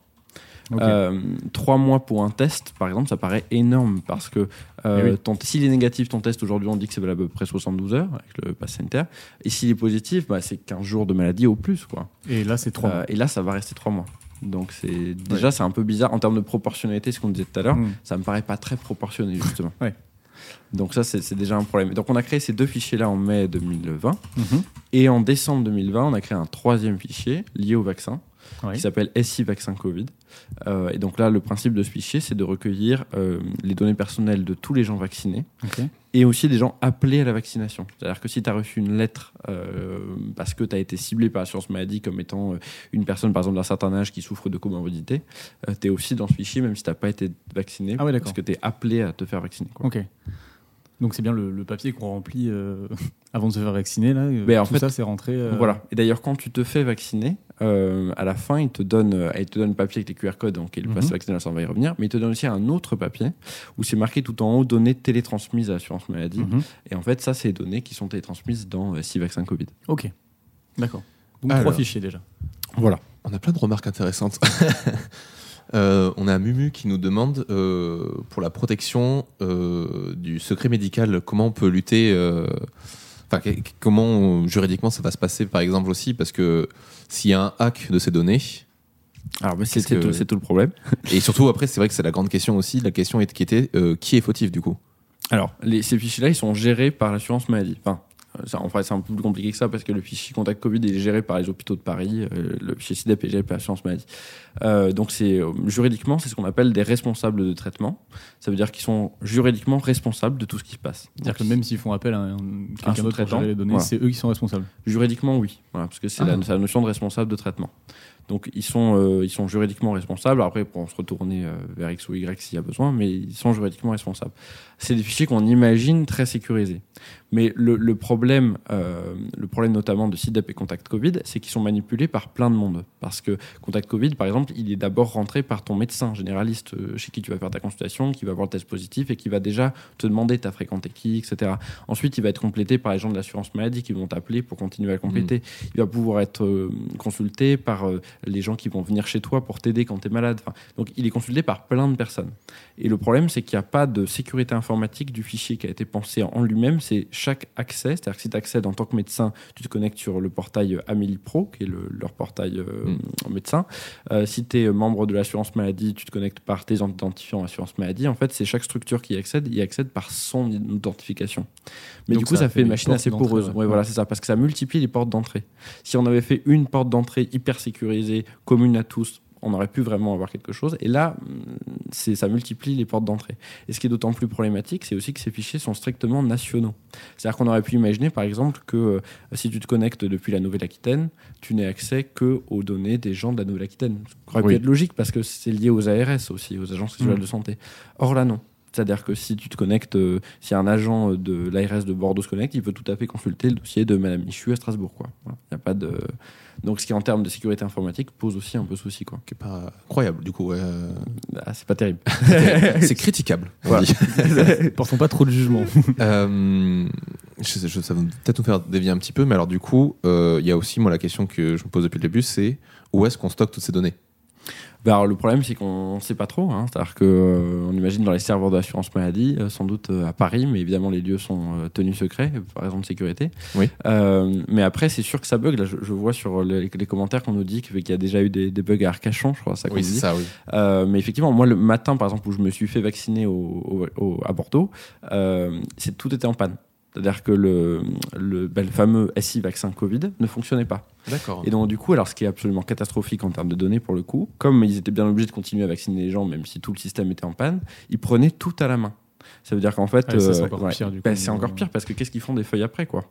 C: Euh, trois mois pour un test, par exemple, ça paraît énorme parce que euh,
B: Eh oui.
C: ton- s'il est négatif, ton test aujourd'hui, on dit que c'est valable à peu près 72 heures avec le pass sanitaire. Et s'il est positif, bah, c'est 15 jours de maladie au plus. Quoi.
B: Et là c'est trois.
C: Euh, et là, ça va rester trois mois. Donc c'est déjà c'est un peu bizarre en termes de proportionnalité, ce qu'on disait tout à l'heure.
B: Mm.
C: Ça me paraît pas très proportionné justement.
B: Ouais.
C: Donc ça c'est déjà un problème. Donc on a créé ces deux fichiers là en mai 2020
B: Mhm.
C: et en décembre 2020 on a créé un troisième fichier lié au vaccin qui s'appelle SI Vaccin Covid. Euh, et donc là, le principe de ce fichier, c'est de recueillir euh, les données personnelles de tous les gens vaccinés et aussi des gens appelés à la vaccination. C'est-à-dire que si tu as reçu une lettre euh, parce que tu as été ciblé par l'assurance maladie comme étant une personne, par exemple, d'un certain âge qui souffre de comorbidité, tu es aussi dans ce fichier, même si tu n'as pas été vacciné,
B: Ah ouais,
C: parce que tu es appelé à te faire vacciner. quoi.
B: Ok. Donc c'est bien le, le papier qu'on remplit euh, avant de se faire vacciner là.
C: Mais en
B: tout
C: fait-
B: ça c'est rentré. euh,
C: Voilà. Et d'ailleurs, quand tu te fais vacciner, euh, à la fin, il te donne, euh, il te donne le papier avec les QR codes, donc il
B: Mhm.
C: passe vaccinal, ça on va y revenir, mais il te donne aussi un autre papier où c'est marqué tout en haut données télétransmises à l'assurance maladie.
B: Mhm.
C: Et en fait, ça, c'est les données qui sont télétransmises dans euh, 6 vaccins Covid.
B: Ok. D'accord. Donc
A: Alors.
B: trois fichiers déjà.
C: Voilà.
A: On a plein de remarques intéressantes. Euh, on a Mumu qui nous demande euh, pour la protection euh, du secret médical, comment on peut lutter, euh, enfin comment juridiquement ça va se passer par exemple aussi, parce que s'il y a un hack de ces données,
C: Alors, bah, c'est
A: que-
C: tout, le problème.
A: et surtout après c'est vrai que c'est la grande question aussi, la question est qui était euh, qui est fautif du coup?
C: Alors, les, ces fichiers-là, ils sont gérés par l'assurance maladie. Enfin, ça, en fait, c'est un peu plus compliqué que ça parce que le fichier contact Covid est géré par les hôpitaux de Paris, euh, le fichier CIDEP est géré par l'assurance maladie. Euh, donc, c'est euh, juridiquement, c'est ce qu'on appelle des responsables de traitement. Ça veut dire qu'ils sont juridiquement responsables de tout ce qui se passe.
B: C'est-à-dire que même s'ils font appel à un- quelqu'un d'autre pour gérer les données,
C: voilà.
B: c'est eux qui sont responsables.
C: Juridiquement, oui. Voilà, parce que c'est
A: Ah.
C: la, c'est la notion de responsable de traitement. Donc, ils sont, euh, ils sont juridiquement responsables. Après, ils pourront se retourner euh, vers X ou Y s'il y a besoin, mais ils sont juridiquement responsables. C'est des fichiers qu'on imagine très sécurisés. Mais le, le problème, euh, le problème notamment de CIDEP et Contact Covid, c'est qu'ils sont manipulés par plein de monde. Parce que Contact Covid, par exemple, il est d'abord rentré par ton médecin généraliste euh, chez qui tu vas faire ta consultation, qui va voir le test positif et qui va déjà te demander t'as fréquenté qui, etc. Ensuite, il va être complété par les gens de l'assurance maladie qui vont t'appeler pour continuer à compléter. Il va pouvoir être euh, consulté par euh, les gens qui vont venir chez toi pour t'aider quand tu es malade. Enfin, donc, il est consulté par plein de personnes. Et le problème, c'est qu'il n'y a pas de sécurité informatique du fichier qui a été pensé en lui-même. C'est chaque accès, c'est-à-dire que si tu accèdes en tant que médecin, tu te connectes sur le portail Amélie Pro, qui est le- leur portail euh, médecin. Euh, si tu es membre de l'assurance maladie, tu te connectes par tes identifiants assurance maladie. En fait, c'est chaque structure qui y accède, y accède par son identification. Mais
B: Donc
C: du coup,
B: ça
C: ça,
B: fait
C: une machine assez poreuse.
B: ouais.
C: Ouais, voilà, c'est ça, parce que ça multiplie les portes d'entrée. Si on avait fait une porte d'entrée hyper sécurisée, commune à tous, on aurait pu vraiment avoir quelque chose. Et là, c'est, ça multiplie les portes d'entrée. Et ce qui est d'autant plus problématique, c'est aussi que ces fichiers sont strictement nationaux. C'est-à-dire qu'on aurait pu imaginer, par exemple, que euh, si tu te connectes depuis la Nouvelle-Aquitaine, tu n'aies accès que aux données des gens de la Nouvelle-Aquitaine. Ce qui aurait
A: Oui.
C: pu être logique parce que c'est lié aux ARS aussi, aux agences régionales
B: Mm.
C: de santé. Or là, non. C'est-à-dire que si tu te connectes, euh, si un agent de l'ARS de Bordeaux se connecte, il peut tout à fait consulter le dossier de Madame Michu à Strasbourg. Quoi. Voilà. Il y a pas de... Donc ce qui en termes de sécurité informatique pose aussi un peu souci. Quoi.
A: Qui est pas incroyable, du coup. euh,
C: Ah, c'est pas terrible.
A: c'est critiquable.
C: Voilà.
B: Portons pas trop de jugement.
A: Euh, je, sais- je- ça va peut-être nous faire dévier un petit peu, mais alors du coup, euh, il y a aussi moi la question que je me pose depuis le début, c'est où est-ce qu'on stocke toutes ces données?
C: Bah, alors, le problème, c'est qu'on ne sait pas trop. hein. C'est-à-dire qu'on imagine dans les serveurs de l'assurance maladie, euh, sans doute euh, à Paris, mais évidemment, les lieux sont euh, tenus secrets, euh, par raison de sécurité.
A: Oui.
C: Euh, mais après, c'est sûr que ça bug. Là, je, je vois sur les, les commentaires qu'on nous dit qu'il y a déjà eu des, des bugs à Arcachon, je crois, ça qu'on
A: Oui,
C: dit.
A: c'est ça, oui.
C: Euh, mais effectivement, moi, le matin, par exemple, où je me suis fait vacciner au, au- au- à Bordeaux, euh, c'est tout était en panne. C'est-à-dire que le, le, ben, le fameux SI vaccin Covid ne fonctionnait pas.
A: D'accord.
C: Et donc, du coup, alors ce qui est absolument catastrophique en termes de données pour le coup, comme ils étaient bien obligés de continuer à vacciner les gens, même si tout le système était en panne, ils prenaient tout à la main. Ça veut dire qu'en fait,
B: c'est
C: euh,
B: encore pire, du coup.
C: c'est encore pire parce que qu'est-ce qu'ils font des feuilles après, quoi?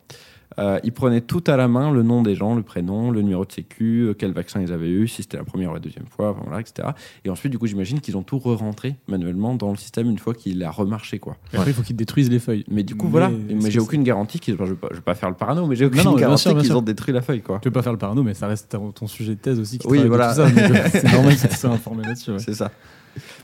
C: Euh, Ils prenaient tout à la main, le nom des gens, le prénom, le numéro de sécu, euh, quel vaccin ils avaient eu, si c'était la première ou la deuxième fois, enfin, voilà, etc. Et ensuite, du coup, j'imagine qu'ils ont tout re-rentré manuellement dans le système une fois qu'il a remarché, quoi.
B: Et Après, il faut qu'ils détruisent les feuilles.
C: Mais du coup, voilà. Mais, j'ai aucune garantie qu'ils. enfin, je, vais pas, je vais pas faire le parano, mais j'ai aucune
B: non,
C: garantie qu'ils ont détruit la feuille, quoi.
B: Tu peux pas faire le parano, mais ça reste ton sujet de thèse aussi. Qui
C: Oui, voilà.
B: euh, c'est normal que tu sois informé là-dessus. ouais.
C: C'est ça.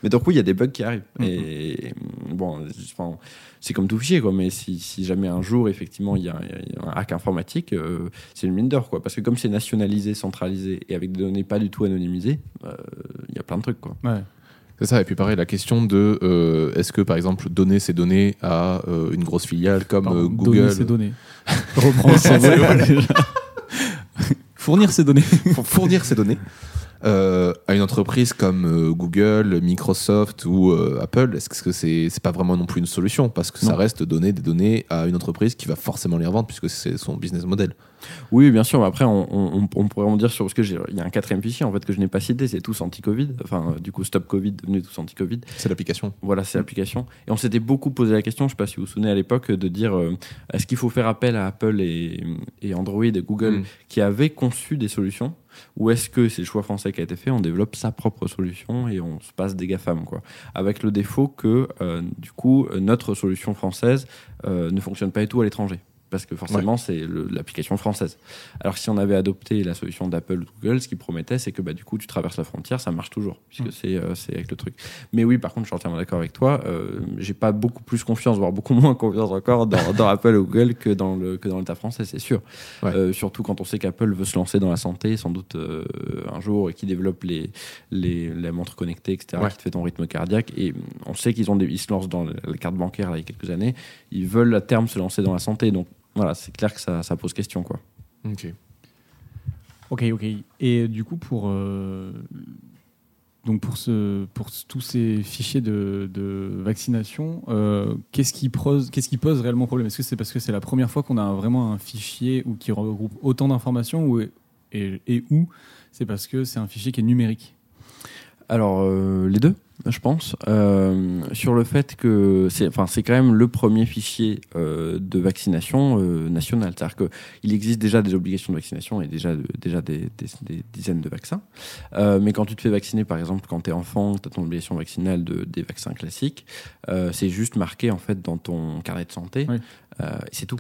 C: Mais donc oui, il y a des bugs qui arrivent.
B: Mhm.
C: Et bon, enfin, c'est comme tout fichier, quoi. Mais si, si jamais un jour, effectivement, il y, a il y a un hack informatique, euh, c'est une mine d'or, quoi. Parce que comme c'est nationalisé, centralisé et avec des données pas du tout anonymisées, euh, il y a plein de trucs, quoi.
B: Ouais.
A: C'est ça, et puis pareil, la question de euh, est-ce que par exemple donner ces données à euh, une grosse filiale comme
B: Pardon,
A: euh,
B: Donner
A: Google
B: ses données. Reprendre déjà. Fournir ses données.
A: fournir ces données euh, à une entreprise comme euh, Google, Microsoft ou euh, Apple, est-ce que c'est c'est pas vraiment non plus une solution? Parce que ça reste donner des données à une entreprise qui va forcément les revendre puisque c'est son business model.
C: Oui, bien sûr. Mais après, on, on- on pourrait en dire sur parce que j'ai- il y a un quatrième fichier en fait que je n'ai pas cité, c'est tous anti-Covid. Enfin, du coup, Stop Covid devenu tous anti-Covid.
A: C'est l'application.
C: Voilà, c'est l'application. Et on s'était beaucoup posé la question, je ne sais pas si vous vous souvenez à l'époque, de dire euh, est-ce qu'il faut faire appel à Apple et, et Android et Google
A: Mm.
C: qui avaient conçu des solutions? Ou est-ce que c'est le choix français qui a été fait, on développe sa propre solution et on se passe des GAFAM quoi. Avec le défaut que euh, du coup euh, notre solution française euh, ne fonctionne pas du tout à l'étranger. Parce que forcément, c'est l'application française. Alors, si on avait adopté la solution d'Apple ou Google, ce qui promettait, c'est que bah, du coup, tu traverses la frontière, ça marche toujours, puisque
B: Mm.
C: c'est euh, avec le truc. Mais oui, par contre, je suis entièrement d'accord avec toi. Euh, J'ai pas beaucoup plus confiance, voire beaucoup moins confiance encore dans, dans Apple ou Google que dans le que dans l'État français, c'est sûr.
A: Ouais.
C: Euh, surtout quand on sait qu'Apple veut se lancer dans la santé, sans doute euh, un jour, et qui développe les, les les montres connectées, etc.,
A: Ouais.
C: qui te fait ton rythme cardiaque. Et on sait qu'ils ont des, ils se lancent dans la carte bancaire là, il y a quelques années. Ils veulent à terme se lancer dans la santé. Donc voilà, c'est clair que ça, ça pose question, quoi.
A: Ok.
B: Ok, ok. Et du coup, pour, euh, donc pour, ce, pour tous ces fichiers de, vaccination, euh, qu'est-ce qui, qui pose réellement problème? Est-ce que c'est parce que c'est la première fois qu'on a vraiment un fichier ou qui regroupe autant d'informations ou, et où c'est parce que c'est un fichier qui est numérique?
C: Alors, euh, les deux, je pense. Euh, sur le fait que c'est enfin, c'est quand même le premier fichier euh, de vaccination euh, national. C'est-à-dire qu'il existe déjà des obligations de vaccination et déjà, déjà des, des- des dizaines de vaccins. Euh, mais quand tu te fais vacciner, par exemple, quand tu es enfant, tu as ton obligation vaccinale de, des vaccins classiques, euh, c'est juste marqué en fait dans ton carnet de santé.
B: Oui.
C: Euh, et c'est tout.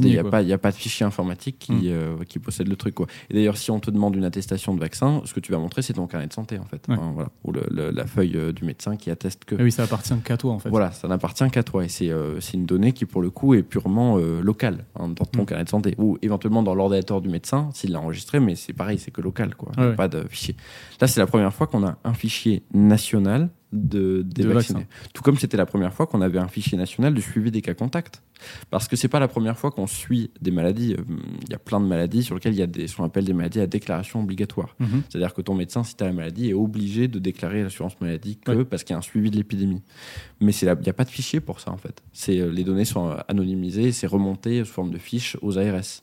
C: Il n'y a, pas de- fichier informatique qui,
B: Mm.
C: euh, qui possède le truc. Quoi. Et d'ailleurs, si on te demande une attestation de vaccin, ce que tu vas montrer, c'est ton carnet de santé, en fait.
B: Ouais.
C: Enfin, voilà. Ou le- le- la feuille euh, du médecin qui atteste que.
B: Ah oui, ça appartient qu'à toi en fait.
C: Voilà, ça n'appartient qu'à toi. Et c'est euh, une donnée qui, pour le coup, est purement euh, locale hein, dans ton
B: Mm.
C: carnet de santé. Ou éventuellement dans l'ordinateur du médecin, s'il l'a enregistré, mais c'est pareil, c'est que local. Quoi. Il y a
B: Ouais.
C: Pas de fichier. Là, c'est la première fois qu'on a un fichier national de, des
B: De
C: vaccinés.
B: vaccins.
C: Tout comme c'était la première fois qu'on avait un fichier national de suivi des cas contacts. Parce que c'est pas la première fois qu'on suit des maladies. Euh, Il y a plein de maladies sur lesquelles il y a des, ce qu'on appelle des maladies à déclaration obligatoire.
B: Mhm.
C: C'est-à-dire que ton médecin, si tu as la maladie, est obligé de déclarer l'assurance maladie que
B: Ouais.
C: parce qu'il y a un suivi de l'épidémie. Mais il n'y a pas de fichier pour ça, en fait. Euh, les données sont anonymisées c'est remonté sous forme de fiches aux ARS.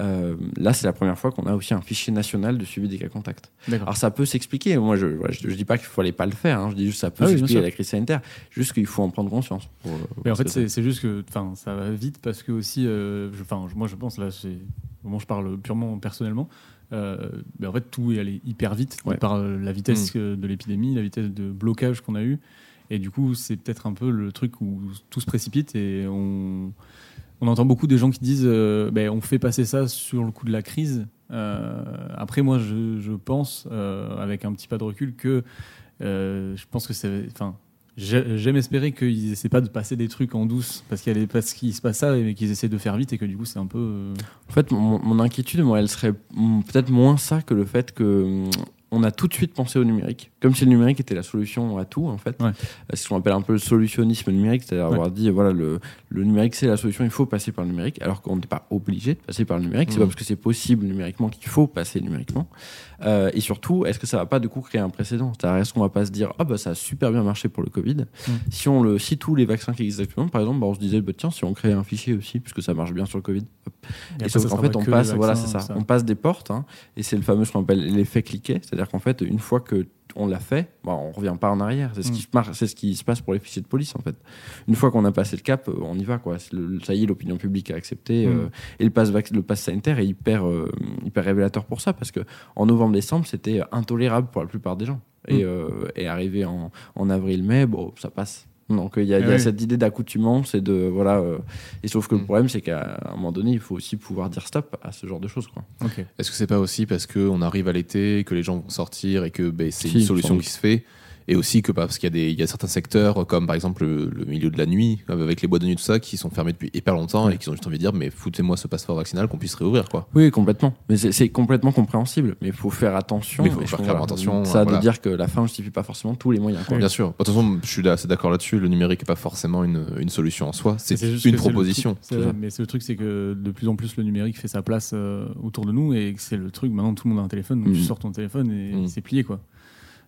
C: Euh, là, c'est la première fois qu'on a aussi un fichier national de suivi des cas contacts. Alors ça peut s'expliquer. Moi, je, je dis pas qu'il fallait pas le faire. hein. Je dis juste que ça peut
B: Ah oui,
C: s'expliquer
B: sûr.
C: la crise sanitaire. Juste qu'il faut en prendre conscience. pour-
B: Mais en fait, c'est juste que enfin, ça va vite parce que aussi, euh, je- enfin, moi je pense, là. Moi je parle purement personnellement. Euh, mais en fait, tout est allé hyper vite
C: Ouais.
B: par euh, la vitesse euh, de l'épidémie, la vitesse de blocage qu'on a eu. Et du coup, c'est peut-être un peu le truc où tout se précipite et on, on entend beaucoup de gens qui disent euh, ben, on fait passer ça sur le coup de la crise. Euh, après, moi, je, pense, euh, avec un petit pas de recul, que euh, je pense que c'est. Enfin, j'ai- j'aime espérer qu'ils essaient pas de passer des trucs en douce parce qu'il se passe ça et qu'ils essaient de faire vite et que du coup, c'est un peu.
C: En fait, mon, mon inquiétude, moi, elle serait peut-être moins ça que le fait que on a tout de suite pensé au numérique, comme si le numérique était la solution à tout, en fait.
B: Ouais.
C: C'est ce qu'on appelle un peu le solutionnisme numérique, c'est-à-dire
B: Ouais.
C: avoir dit, voilà, le, le numérique, c'est la solution, il faut passer par le numérique, alors qu'on n'est pas obligé de passer par le numérique. C'est
A: Mhm.
C: pas parce que c'est possible numériquement qu'il faut passer numériquement. Euh, et surtout, est-ce que ça va pas du coup créer un précédent? C'est-à-dire, est-ce qu'on va pas se dire, ah bah ça a super bien marché pour le Covid. Si on le, si tous les vaccins qui existent actuellement, par exemple, bah, on se disait, bah, tiens, si on crée un fichier aussi, puisque ça marche bien sur le Covid,
B: et
C: et sauf qu'en fait, on passe, voilà, c'est ça. On passe des portes, hein, et c'est le fameux ce qu'on appelle l'effet cliquet, c'est-à-dire qu'en fait, une fois que on l'a fait, bah, on revient pas en arrière. C'est ce qui
B: Mm.
C: se marche, c'est ce qui se passe pour les fichiers de police en fait. Une fois qu'on a passé le cap, euh, on y va quoi. Le- ça y est, l'opinion publique a accepté,
B: Mm.
C: euh, et le pass vac- le pass sanitaire est hyper euh, hyper révélateur pour ça parce que en novembre-décembre, c'était intolérable pour la plupart des gens. Et,
B: Mm.
C: euh, et arrivé en, en avril-mai, bon, ça passe. Donc euh, il y a, il y a
B: oui.
C: cette idée d'accoutumance et de voilà. euh, et sauf que le
A: Mm.
C: problème, c'est qu'à un moment donné, il faut aussi pouvoir dire stop à ce genre de choses quoi.
A: Est-ce que c'est pas aussi parce qu'on arrive à l'été, que les gens vont sortir et que ben, c'est
C: Si,
A: une solution qui se fait et aussi que parce qu'il y, a des- il y a certains secteurs, comme par exemple le, le milieu de la nuit, avec les boîtes de nuit, tout ça, qui sont fermés depuis hyper longtemps et qui ont juste envie de dire mais foutez-moi ce passeport vaccinal qu'on puisse réouvrir. quoi.
C: Oui, complètement. Mais c'est- c'est complètement compréhensible. Mais il faut faire attention.
A: Mais il faut faire clairement attention,
C: Ça
A: voilà.
C: de dire que la fin ne justifie pas forcément tous les moyens. quoi.
A: Bien sûr. De toute façon, je suis assez d'accord là-dessus. Le numérique n'est pas forcément une, une solution en soi. C'est une
B: c'est
A: proposition.
B: truc- c'est- mais c'est le truc, c'est que de plus en plus le numérique fait sa place euh, autour de nous et c'est le truc. Maintenant, tout le monde a un téléphone, donc
C: Mhm.
B: tu sors ton téléphone et
A: Mhm.
B: c'est plié quoi.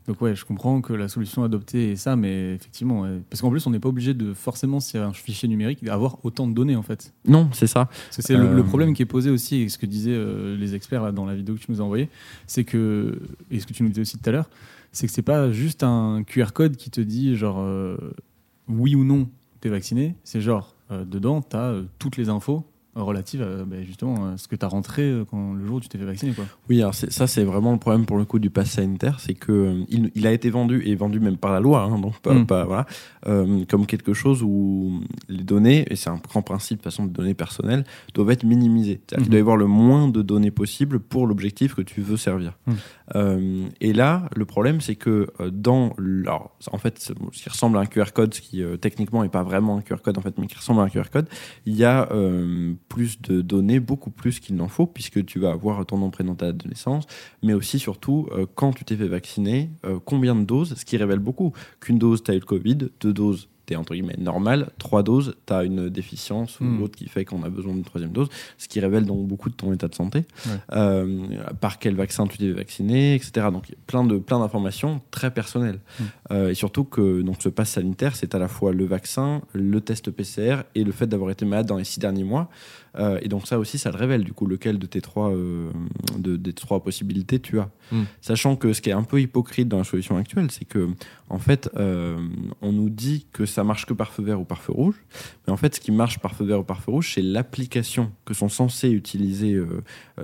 B: Donc ouais, je comprends que la solution adoptée est ça, mais effectivement, ouais. parce qu'en plus, on n'est pas obligé de forcément, a un fichier numérique, d'avoir autant de données en fait.
C: Non, c'est ça.
B: Parce que c'est le,
C: Euh,
B: le problème qui est posé aussi, et ce que disaient euh, les experts là, dans la vidéo que tu nous as envoyée, c'est que, et ce que tu nous disais aussi tout à l'heure, c'est que c'est pas juste un QR code qui te dit genre euh, oui ou non t'es vacciné, c'est genre euh, dedans t'as euh, toutes les infos relatives à ben, justement à ce que t'as rentré euh, quand, le jour où tu t'es fait vacciner quoi.
C: Oui, alors ça c'est vraiment le problème pour le coup du pass sanitaire, c'est que euh, il, il a été vendu et vendu même par la loi, hein, donc pas,
B: Mm.
C: pas- voilà, euh, comme quelque chose où les données, et c'est un grand principe de façon de données personnelles, doivent être minimisées. C'est-à-dire qu'il
B: Mhm.
C: doit y avoir le moins de données possible pour l'objectif que tu veux servir.
B: Mm.
C: Euh, et là, le problème c'est que euh, dans, alors, en fait, ce qui ressemble à un QR code, ce qui euh, techniquement est pas vraiment un QR code en fait, mais qui ressemble à un QR code, il y a euh, plus de données, beaucoup plus qu'il n'en faut, puisque tu vas avoir ton nom, prénom, de naissance, mais aussi surtout euh, quand tu t'es fait vacciner, euh, combien de doses, ce qui révèle beaucoup. Qu'une dose, tu as eu le Covid, deux doses, entre guillemets normal, trois doses, tu as une déficience ou
B: Hmm.
C: l'autre qui fait qu'on a besoin d'une troisième dose, ce qui révèle donc beaucoup de ton état de santé,
B: Ouais.
C: Euh, par quel vaccin tu t'es vacciné, etc. Donc plein de plein d'informations très personnelles.
B: Hmm.
C: Euh, et surtout que donc ce pass sanitaire, c'est à la fois le vaccin, le test PCR et le fait d'avoir été malade dans les six derniers mois. Euh, et donc ça aussi, ça le révèle du coup lequel de tes trois euh, de, des trois possibilités tu as.
A: Mm.
C: Sachant que ce qui est un peu hypocrite dans la solution actuelle, c'est que en fait, euh, on nous dit que ça marche que par feu vert ou par feu rouge, mais en fait, ce qui marche par feu vert ou par feu rouge, c'est l'application que sont censés utiliser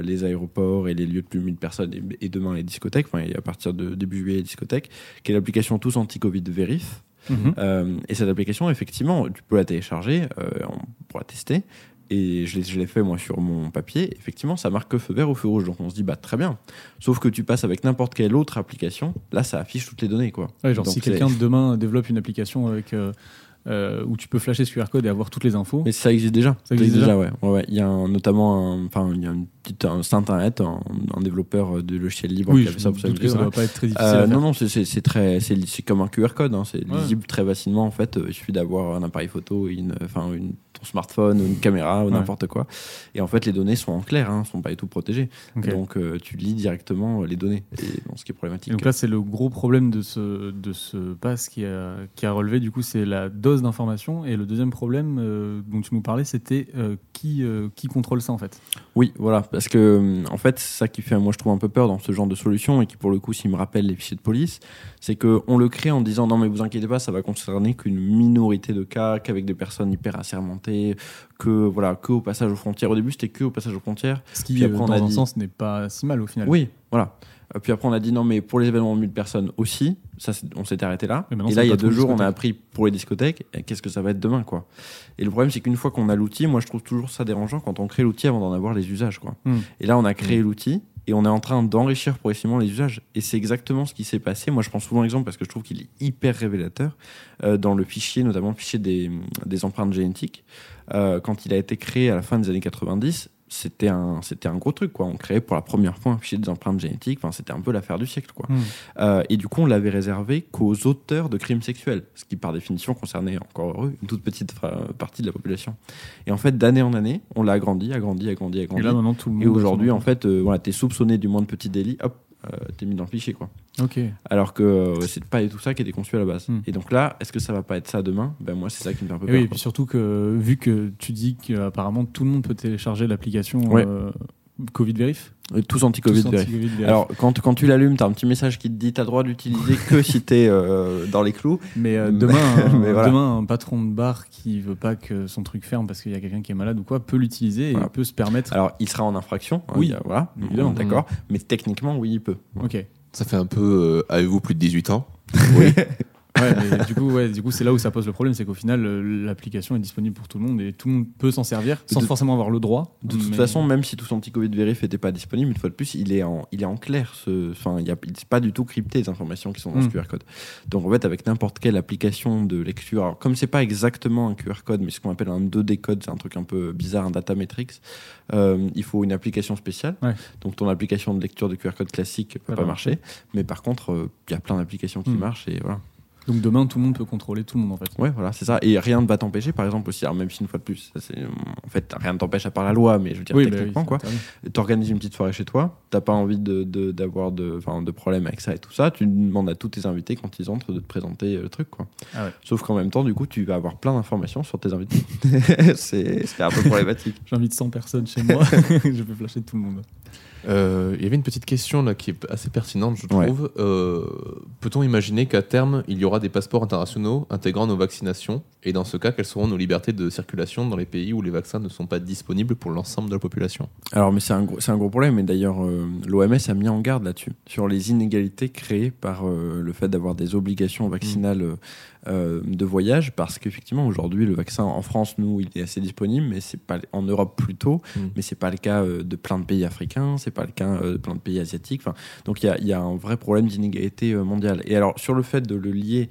C: les aéroports et les lieux de plus de 1000 personnes et, et demain les discothèques, enfin à partir de début juillet les discothèques, qui est l'application Tous Anti-Covid Vérif. Euh, et cette application, effectivement, tu peux la télécharger, euh, on pourra la tester. Et je l'ai, fait moi sur mon papier. Effectivement, ça marque que feu vert ou feu rouge. Donc on se dit, bah très bien. Sauf que tu passes avec n'importe quelle autre application, là ça affiche toutes les données. Quoi.
B: Ouais, genre
C: Donc,
B: si quelqu'un demain développe une application avec euh, euh, où tu peux flasher ce QR code et avoir toutes les infos.
C: Mais ça existe déjà.
B: Ça existe déjà
C: ouais. ouais, ouais. Il y a un- notamment un, enfin, il y a une petite, un site internet, un, un développeur de logiciel libre
B: oui,
C: qui a fait ça pour
B: doute que ça doit pas être très difficile
C: Euh,
B: à faire.
C: non, non, c'est- très, comme un QR code, hein, c'est lisible très facilement en fait. Il suffit d'avoir un appareil photo, et une, enfin une, ton smartphone, ou une caméra ou
B: Ouais.
C: n'importe quoi. Et en fait, les données sont en clair, hein, sont pas du tout protégées. Donc, euh, tu lis directement euh, les données, et, bon, ce qui est
B: Et
C: problématique.
B: donc là, c'est le gros problème de ce, de ce pass qui a, qui a relevé, du coup, c'est la dose d'information. Et le deuxième problème euh, dont tu nous parlais, c'était euh, qui, qui contrôle ça, en fait?
C: Oui, voilà, parce que en fait, c'est ça qui fait, moi, je trouve un peu peur dans ce genre de solution et qui, pour le coup, s'il me rappelle les fichiers de police, c'est que on le crée en disant non, mais vous inquiétez pas, ça va concerner qu'une minorité de cas, qu'avec des personnes hyper assermentées, que voilà, que au passage aux frontières. Au début, c'était que au passage aux frontières.
B: Ce qui,
C: Puis
B: euh,
C: après, on
B: dans
C: a
B: un
C: dit-
B: sens, n'est pas si mal au final.
C: Oui, voilà. Euh, Puis après, on a dit non, mais pour les événements de 1000 personnes aussi, ça, on s'était arrêté là.
B: Et
C: Et là, il y a deux jours, on a appris pour les discothèques, et qu'est-ce que ça va être demain, quoi. Et le problème, c'est qu'une fois qu'on a l'outil, moi, je trouve toujours ça dérangeant quand on crée l'outil avant d'en avoir les usages, quoi.
B: Hmm.
C: Et là, on a créé l'outil. Et on est en train d'enrichir progressivement les usages. Et c'est exactement ce qui s'est passé. Moi, je prends souvent l'exemple parce que je trouve qu'il est hyper révélateur euh, dans le fichier, notamment le fichier des, des empreintes génétiques. Euh, quand il a été créé à la fin des années 90, c'était un, c'était un gros truc. Quoi. On créait pour la première fois un fichier des empreintes génétiques. Enfin, c'était un peu l'affaire du siècle. Quoi.
B: Hmm.
C: Euh, et du coup, on l'avait réservé qu'aux auteurs de crimes sexuels, ce qui par définition concernait encore heureux une toute petite partie de la population. Et en fait, d'année en année, on l'a agrandi, agrandi, agrandi, agrandi.
B: Et là, maintenant, tout le monde.
C: Et aujourd'hui, en fait, euh, voilà, t'es soupçonné du moindre petit délit, hop, t'es mis dans le fichier, quoi.
B: Ok.
C: Alors que euh, c'est pas du tout ça qui était conçu à la base.
B: Hmm.
C: Et donc là, est-ce que ça va pas être ça demain? Ben moi, c'est ça qui me fait un peu
B: Et
C: peur.
B: oui, et puis surtout que, vu que tu dis qu'apparemment tout le monde peut télécharger l'application
C: Ouais.
B: Euh, Covid Verif.
C: Et tous anti-Covid,
B: tous
C: vérif. Alors, quand, quand tu l'allumes, t'as un petit message qui te dit t'as droit d'utiliser que si t'es euh, dans les clous.
B: Mais euh, demain, un,
C: mais voilà.
B: demain, un patron de bar qui veut pas que son truc ferme parce qu'il y a quelqu'un qui est malade ou quoi peut l'utiliser
C: Voilà.
B: et peut se permettre.
C: Alors, il sera en infraction. hein,
B: Oui,
C: a- voilà,
B: évidemment.
C: D'accord. Mais techniquement, oui, il peut.
B: ok.
A: Ça fait un peu euh, avez-vous plus de 18 ans?
B: Ouais, mais du coup, ouais, du coup, c'est là où ça pose le problème, c'est qu'au final, euh, l'application est disponible pour tout le monde et tout le monde peut s'en servir sans
C: De-
B: forcément avoir le droit.
C: De toute
B: mais-
C: façon, même si tout son petit Covid vérif n'était pas disponible, une fois de plus, il est en, il est en clair. Ce, enfin, il c'est pas du tout crypté les informations qui sont dans
B: Mm.
C: ce QR code. Donc en fait, avec n'importe quelle application de lecture, alors comme c'est pas exactement un QR code, mais ce qu'on appelle un 2D code, c'est un truc un peu bizarre, un data matrix. euh, il faut une application spéciale.
B: Ouais.
C: Donc ton application de lecture de QR code classique peut
B: Ça
C: pas marcher, mais par contre, euh, il y a plein d'applications qui
B: Mm.
C: marchent et voilà.
B: Donc demain, tout le monde peut contrôler tout le monde en fait.
C: Ouais, voilà, c'est ça. Et rien ne va t'empêcher, par exemple aussi. Alors même si une fois de plus, ça, c'est, en fait, rien ne t'empêche à part la loi, mais je veux dire
B: bah oui,
C: techniquement
B: c'est
C: quoi. T'organises une petite soirée chez toi, t'as pas envie de, de- d'avoir de, de problème avec ça et tout ça, tu demandes à tous tes invités quand ils entrent de te présenter euh, le truc. Quoi.
B: Ah ouais.
C: Sauf qu'en même temps, du coup, tu vas avoir plein d'informations sur tes invités. c'est, c'est un peu problématique.
B: J'invite 100 personnes chez moi, je peux flasher tout le monde.
A: Euh, Il y avait une petite question là qui est assez pertinente, je
C: Ouais.
A: trouve. Euh, Peut-on imaginer qu'à terme, il y aura des passeports internationaux intégrant nos vaccinations? Et dans ce cas, quelles seront nos libertés de circulation dans les pays où les vaccins ne sont pas disponibles pour l'ensemble de la population?
C: Alors, mais c'est un gros, c'est un gros problème. Et d'ailleurs, euh, l'OMS a mis en garde là-dessus, sur les inégalités créées par le fait d'avoir des obligations vaccinales euh, euh, de voyage. Parce qu'effectivement, aujourd'hui, le vaccin en France, nous, il est assez disponible, mais c'est pas en Europe plutôt.
A: Mm.
C: Mais c'est pas le cas euh, de plein de pays africains, c'est pas le cas euh, de plein de pays asiatiques. Enfin, donc il y y a un vrai problème d'inégalité mondiale. Et alors, sur le fait de le lier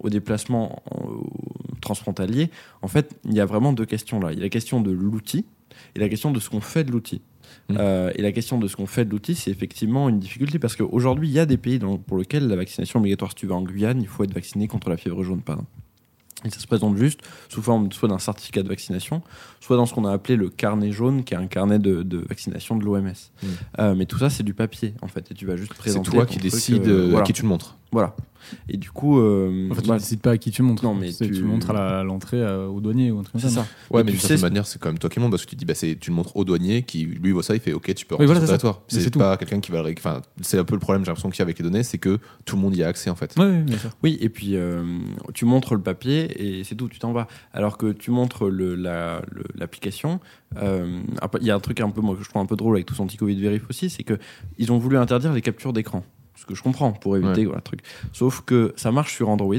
C: au déplacement transfrontalier, en fait, il y a vraiment deux questions là. Il y a la question de l'outil et la question de ce qu'on fait de l'outil. Euh, et la question de ce qu'on fait de l'outil, c'est effectivement une difficulté parce qu'aujourd'hui, il y a des pays dans- pour lesquels la vaccination obligatoire, si tu vas en Guyane, il faut être vacciné contre la fièvre jaune, par exemple. Et ça se présente juste sous forme soit d'un certificat de vaccination, soit dans ce qu'on a appelé le carnet jaune, qui est un carnet de, de vaccination de l'OMS.
A: Mm.
C: Euh, mais tout ça, c'est du papier, en fait. Et tu vas juste
A: C'est
C: présenter.
A: toi
C: ton
A: qui décides
C: euh,
A: euh,
C: voilà.
A: à qui tu le montres.
C: Voilà. Et du coup, euh,
B: En fait, tu décides pas à qui tu montres.
C: Non, mais tu-
B: tu... montres à l'entrée au douanier ou un truc comme
C: c'est
B: ça.
C: ça.
A: Ouais, mais
C: tu
A: d'une
C: sais
A: certaine
C: ce-
A: manière, c'est quand même toi qui le montres parce que tu dis, bah, c'est- tu le montres au douanier qui, lui, voit ça, il fait OK, tu peux
B: Oui,
A: rentrer
B: voilà,
A: sur
B: c'est. Mais
A: pas quelqu'un qui va Enfin, c'est un peu le problème, j'ai l'impression qu'il y a avec les données, c'est que tout le monde y a accès en fait.
B: Ouais, sûr.
C: Oui, et puis euh, tu montres le papier et c'est tout, tu t'en vas. Alors que tu montres le- la- l'application, euh, il y a un truc un peu, moi, que je trouve un peu drôle avec tout anti-Covid vérif aussi, c'est que ils ont voulu interdire les captures d'écran. Ce que je comprends pour éviter
A: Ouais.
C: voilà, le truc. Sauf que ça marche sur Android.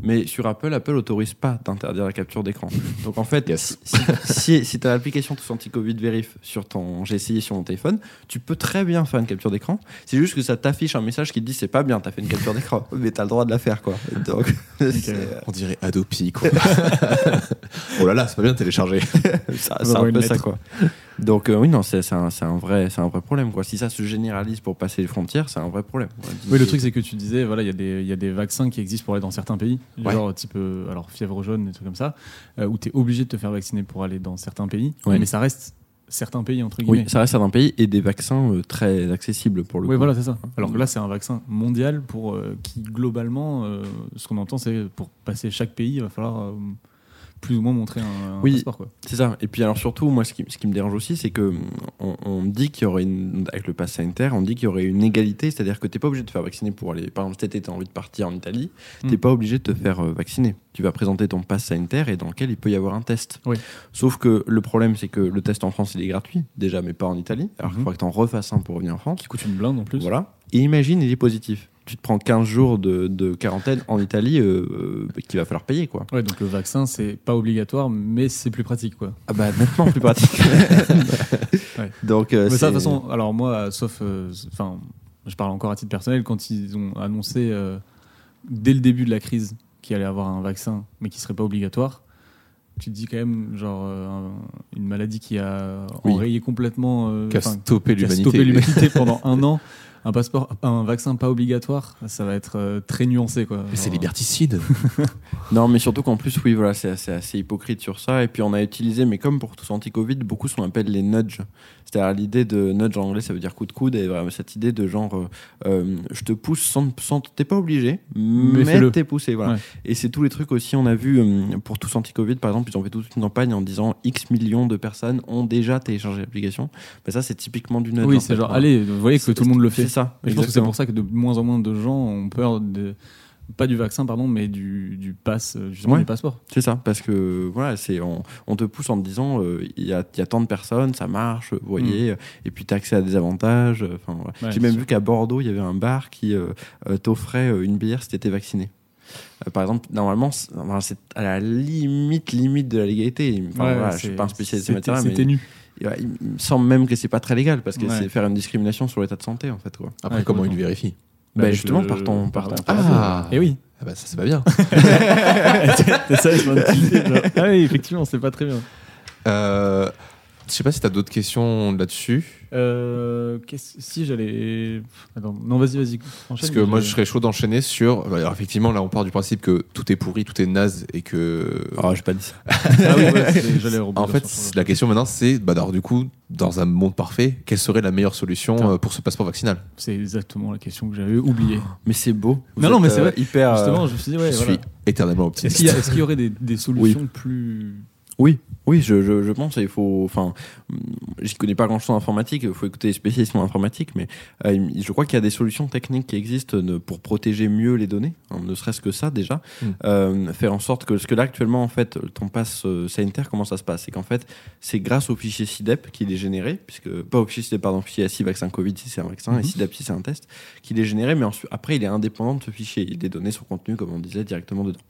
C: Mais sur Apple, Apple autorise pas d'interdire la capture d'écran. Donc en fait,
A: Yes.
C: si, si, si tu as l'application Tous Anti-Covid Verif sur ton, j'ai essayé sur mon téléphone, tu peux très bien faire une capture d'écran. C'est juste que ça t'affiche un message qui te dit c'est pas bien, t'as fait une capture d'écran, mais t'as le droit de la faire quoi. Donc, c'est-
A: On dirait Adopi, quoi. oh là là, c'est pas bien de télécharger.
C: ça- c'est
B: va
C: un peu ça quoi. Donc euh, oui non c'est un, c'est un vrai c'est un vrai problème quoi. Si ça se généralise pour passer les frontières, c'est un vrai problème.
B: Oui, le truc, c'est que tu disais, voilà, il y, a des- il y a des vaccins qui existent pour aller dans certains pays,
A: Ouais.
B: genre type euh, alors fièvre jaune, des trucs comme ça, euh, où tu es obligé de te faire vacciner pour aller dans certains pays,
C: Ouais.
B: mais ça reste certains pays, entre guillemets.
C: Oui, ça reste un pays et des vaccins euh, très accessibles pour le
B: Oui,
C: coup.
B: voilà, c'est ça. Alors que là, c'est un vaccin mondial pour qui, globalement, ce qu'on entend, c'est pour passer chaque pays, il va falloir plus ou moins montrer un,
C: Oui.
B: passeport. Quoi.
C: C'est ça. Et puis alors surtout, moi, ce qui, ce qui me dérange aussi, c'est que on, on dit qu'il y aurait une, avec le pass sanitaire, on dit qu'il y aurait une égalité, c'est-à-dire que t'es pas obligé de te faire vacciner pour aller. Par exemple, cet été, t'as envie de partir en Italie, t'es
B: Mm.
C: pas obligé de te faire euh, vacciner. Tu vas présenter ton pass sanitaire et dans lequel il peut y avoir un test.
B: Oui.
C: Sauf que le problème, c'est que le test en France, il est gratuit déjà, mais pas en Italie. Alors qu'il
B: Mhm.
C: faudrait que t'en refasses un pour revenir en France.
B: Qui coûte une blinde en plus.
C: Voilà. Et imagine, il est positif. Tu te prends 15 jours de, de quarantaine en Italie euh, euh, qu'il va falloir payer, quoi.
B: Ouais, donc le vaccin, c'est pas obligatoire, mais c'est plus pratique. Quoi.
C: Ah bah nettement plus pratique.
B: Ouais.
C: Donc, euh,
B: Mais ça, de toute façon, alors moi, sauf. euh, Enfin, je parle encore à titre personnel, quand ils ont annoncé dès le début de la crise qu'il allait avoir un vaccin, mais qui serait pas obligatoire, tu te dis quand même, genre, euh, un- une maladie qui a
C: Oui.
B: enrayé complètement. euh,
A: Qui a stoppé l'humanité
B: pendant un an. Un passeport, un vaccin pas obligatoire, ça va être euh, très nuancé, quoi.
A: Mais c'est liberticide.
C: Non, mais surtout qu'en plus, oui, voilà, c'est assez, assez hypocrite sur ça. Et puis, on a utilisé, mais comme pour tous anti-Covid, beaucoup sont appelle les nudges. C'est-à-dire l'idée de nudge en anglais, ça veut dire coup de coude, et vraiment cette idée de genre, euh, euh, je te pousse sans, sans t'es pas obligé, mais, t'es poussé, voilà.
B: Ouais.
C: Et c'est tous les trucs aussi, on a vu euh, pour tous anti-Covid, par exemple, ils ont fait toute une campagne en disant X millions de personnes ont déjà téléchargé l'application. Ben ça, c'est typiquement du nudge.
B: Oui, c'est genre,
C: voilà.
B: allez, vous voyez que tout le monde le fait.
C: C'est ça.
B: Et je pense que c'est pour ça que de moins en moins de gens ont peur de. Pas du vaccin, pardon, mais du, du pass, euh, justement,
C: Ouais.
B: du passeport.
C: C'est ça, parce que voilà, c'est on, on te pousse en te disant euh, il y, a, il y a tant de personnes, ça marche, vous voyez, et puis tu as accès à des avantages. euh, Enfin, voilà.
B: Ouais,
C: J'ai même
B: sûr.
C: vu qu'à Bordeaux, il y avait un bar qui euh, euh, t'offrait euh, une bière si t'étais vacciné. Euh, par exemple, normalement, c'est à la limite, limite de la légalité. Enfin,
B: Ouais,
C: voilà, je suis pas un spécialiste de matière, mais
B: C'était nu.
C: il me semble même que c'est pas très légal parce que
B: Ouais.
C: c'est faire une discrimination sur l'état de santé en fait. Quoi.
A: Après,
B: Ouais,
A: comment il
B: complètement.
C: Bah,
B: Bah,
C: justement,
B: je-
C: par ton, par ton
A: Ah
B: Et oui.
A: Ah bah ça, c'est pas bien.
B: c'est ça, je m'en disais, genre. Ah oui, effectivement, c'est pas très bien.
A: Euh, je sais pas si t'as d'autres questions là-dessus.
B: Euh, si j'allais. Non, vas-y, vas-y.
A: Parce que moi, je serais chaud d'enchaîner sur. Alors, effectivement, là, on part du principe que tout est pourri, tout est naze et que.
C: Ah, j'ai pas dit ça.
B: Ah oui, ouais, c'était- j'allais rebondir
A: En fait, la question maintenant, c'est bah, alors, du coup, dans un monde parfait, quelle serait la meilleure solution euh, pour ce passeport vaccinal?
B: C'est exactement la question que j'avais oubliée.
C: Mais c'est beau. Vous
B: Non, non, mais c'est
C: euh,
B: vrai.
C: Hyper. euh,
B: Justement, je me suis dit, ouais,
A: Je
B: voilà.
A: suis éternellement
B: Est-ce
A: optimiste.
B: qu'il y, a- est-ce qu'il y aurait des, des solutions plus.
C: Oui, oui, je, je, je pense. Il faut, enfin, j'y connais pas grand-chose en informatique. Il faut écouter les spécialistes en informatique, mais euh, je crois qu'il y a des solutions techniques qui existent pour protéger mieux les données. hein, ne serait-ce que ça déjà,
A: Mm.
C: Euh, faire en sorte que, parce que là actuellement en fait, ton pass euh, sanitaire, comment ça se passe? C'est qu'en fait, c'est grâce au fichier SIDEP qu'il est généré, puisque pas au fichier SIDEP, pardon, fichier SI vaccin Covid si c'est un vaccin
B: Mhm.
C: et SIDEP si c'est un test, qu'il est généré, mais ensuite, après il est indépendant de ce fichier. Les données sont contenues, comme on disait, directement dedans.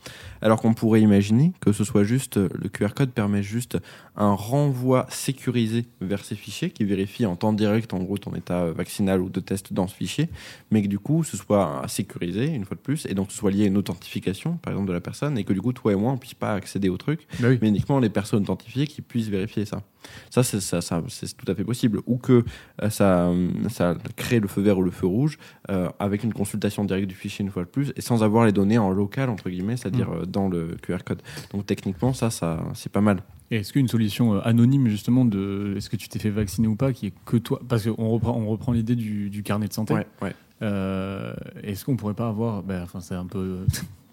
C: Alors qu'on pourrait imaginer que ce soit juste, euh, le QR code permet juste un renvoi sécurisé vers ces fichiers qui vérifie en temps direct en gros ton état vaccinal ou de test dans ce fichier, mais que du coup ce soit sécurisé une fois de plus et donc ce soit lié à une authentification par exemple de la personne et que du coup toi et moi on puisse pas accéder au truc,
B: Bah oui.
C: mais uniquement les personnes authentifiées qui puissent vérifier ça. Ça c'est ça, ça- c'est tout à fait possible ou que euh, ça euh, ça crée le feu vert ou le feu rouge euh, avec une consultation directe du fichier une fois de plus et sans avoir les données en local entre guillemets, c'est-à-dire euh, dans le QR code. Donc techniquement ça ça c'est pas mal.
B: Est-ce qu'une solution euh, anonyme, justement, de est-ce que tu t'es fait vacciner ou pas, qui est que toi Parce qu'on reprend, on reprend l'idée du, du carnet de santé.
C: ouais.
B: Euh, est-ce qu'on pourrait pas avoir. ben, enfin, c'est un peu.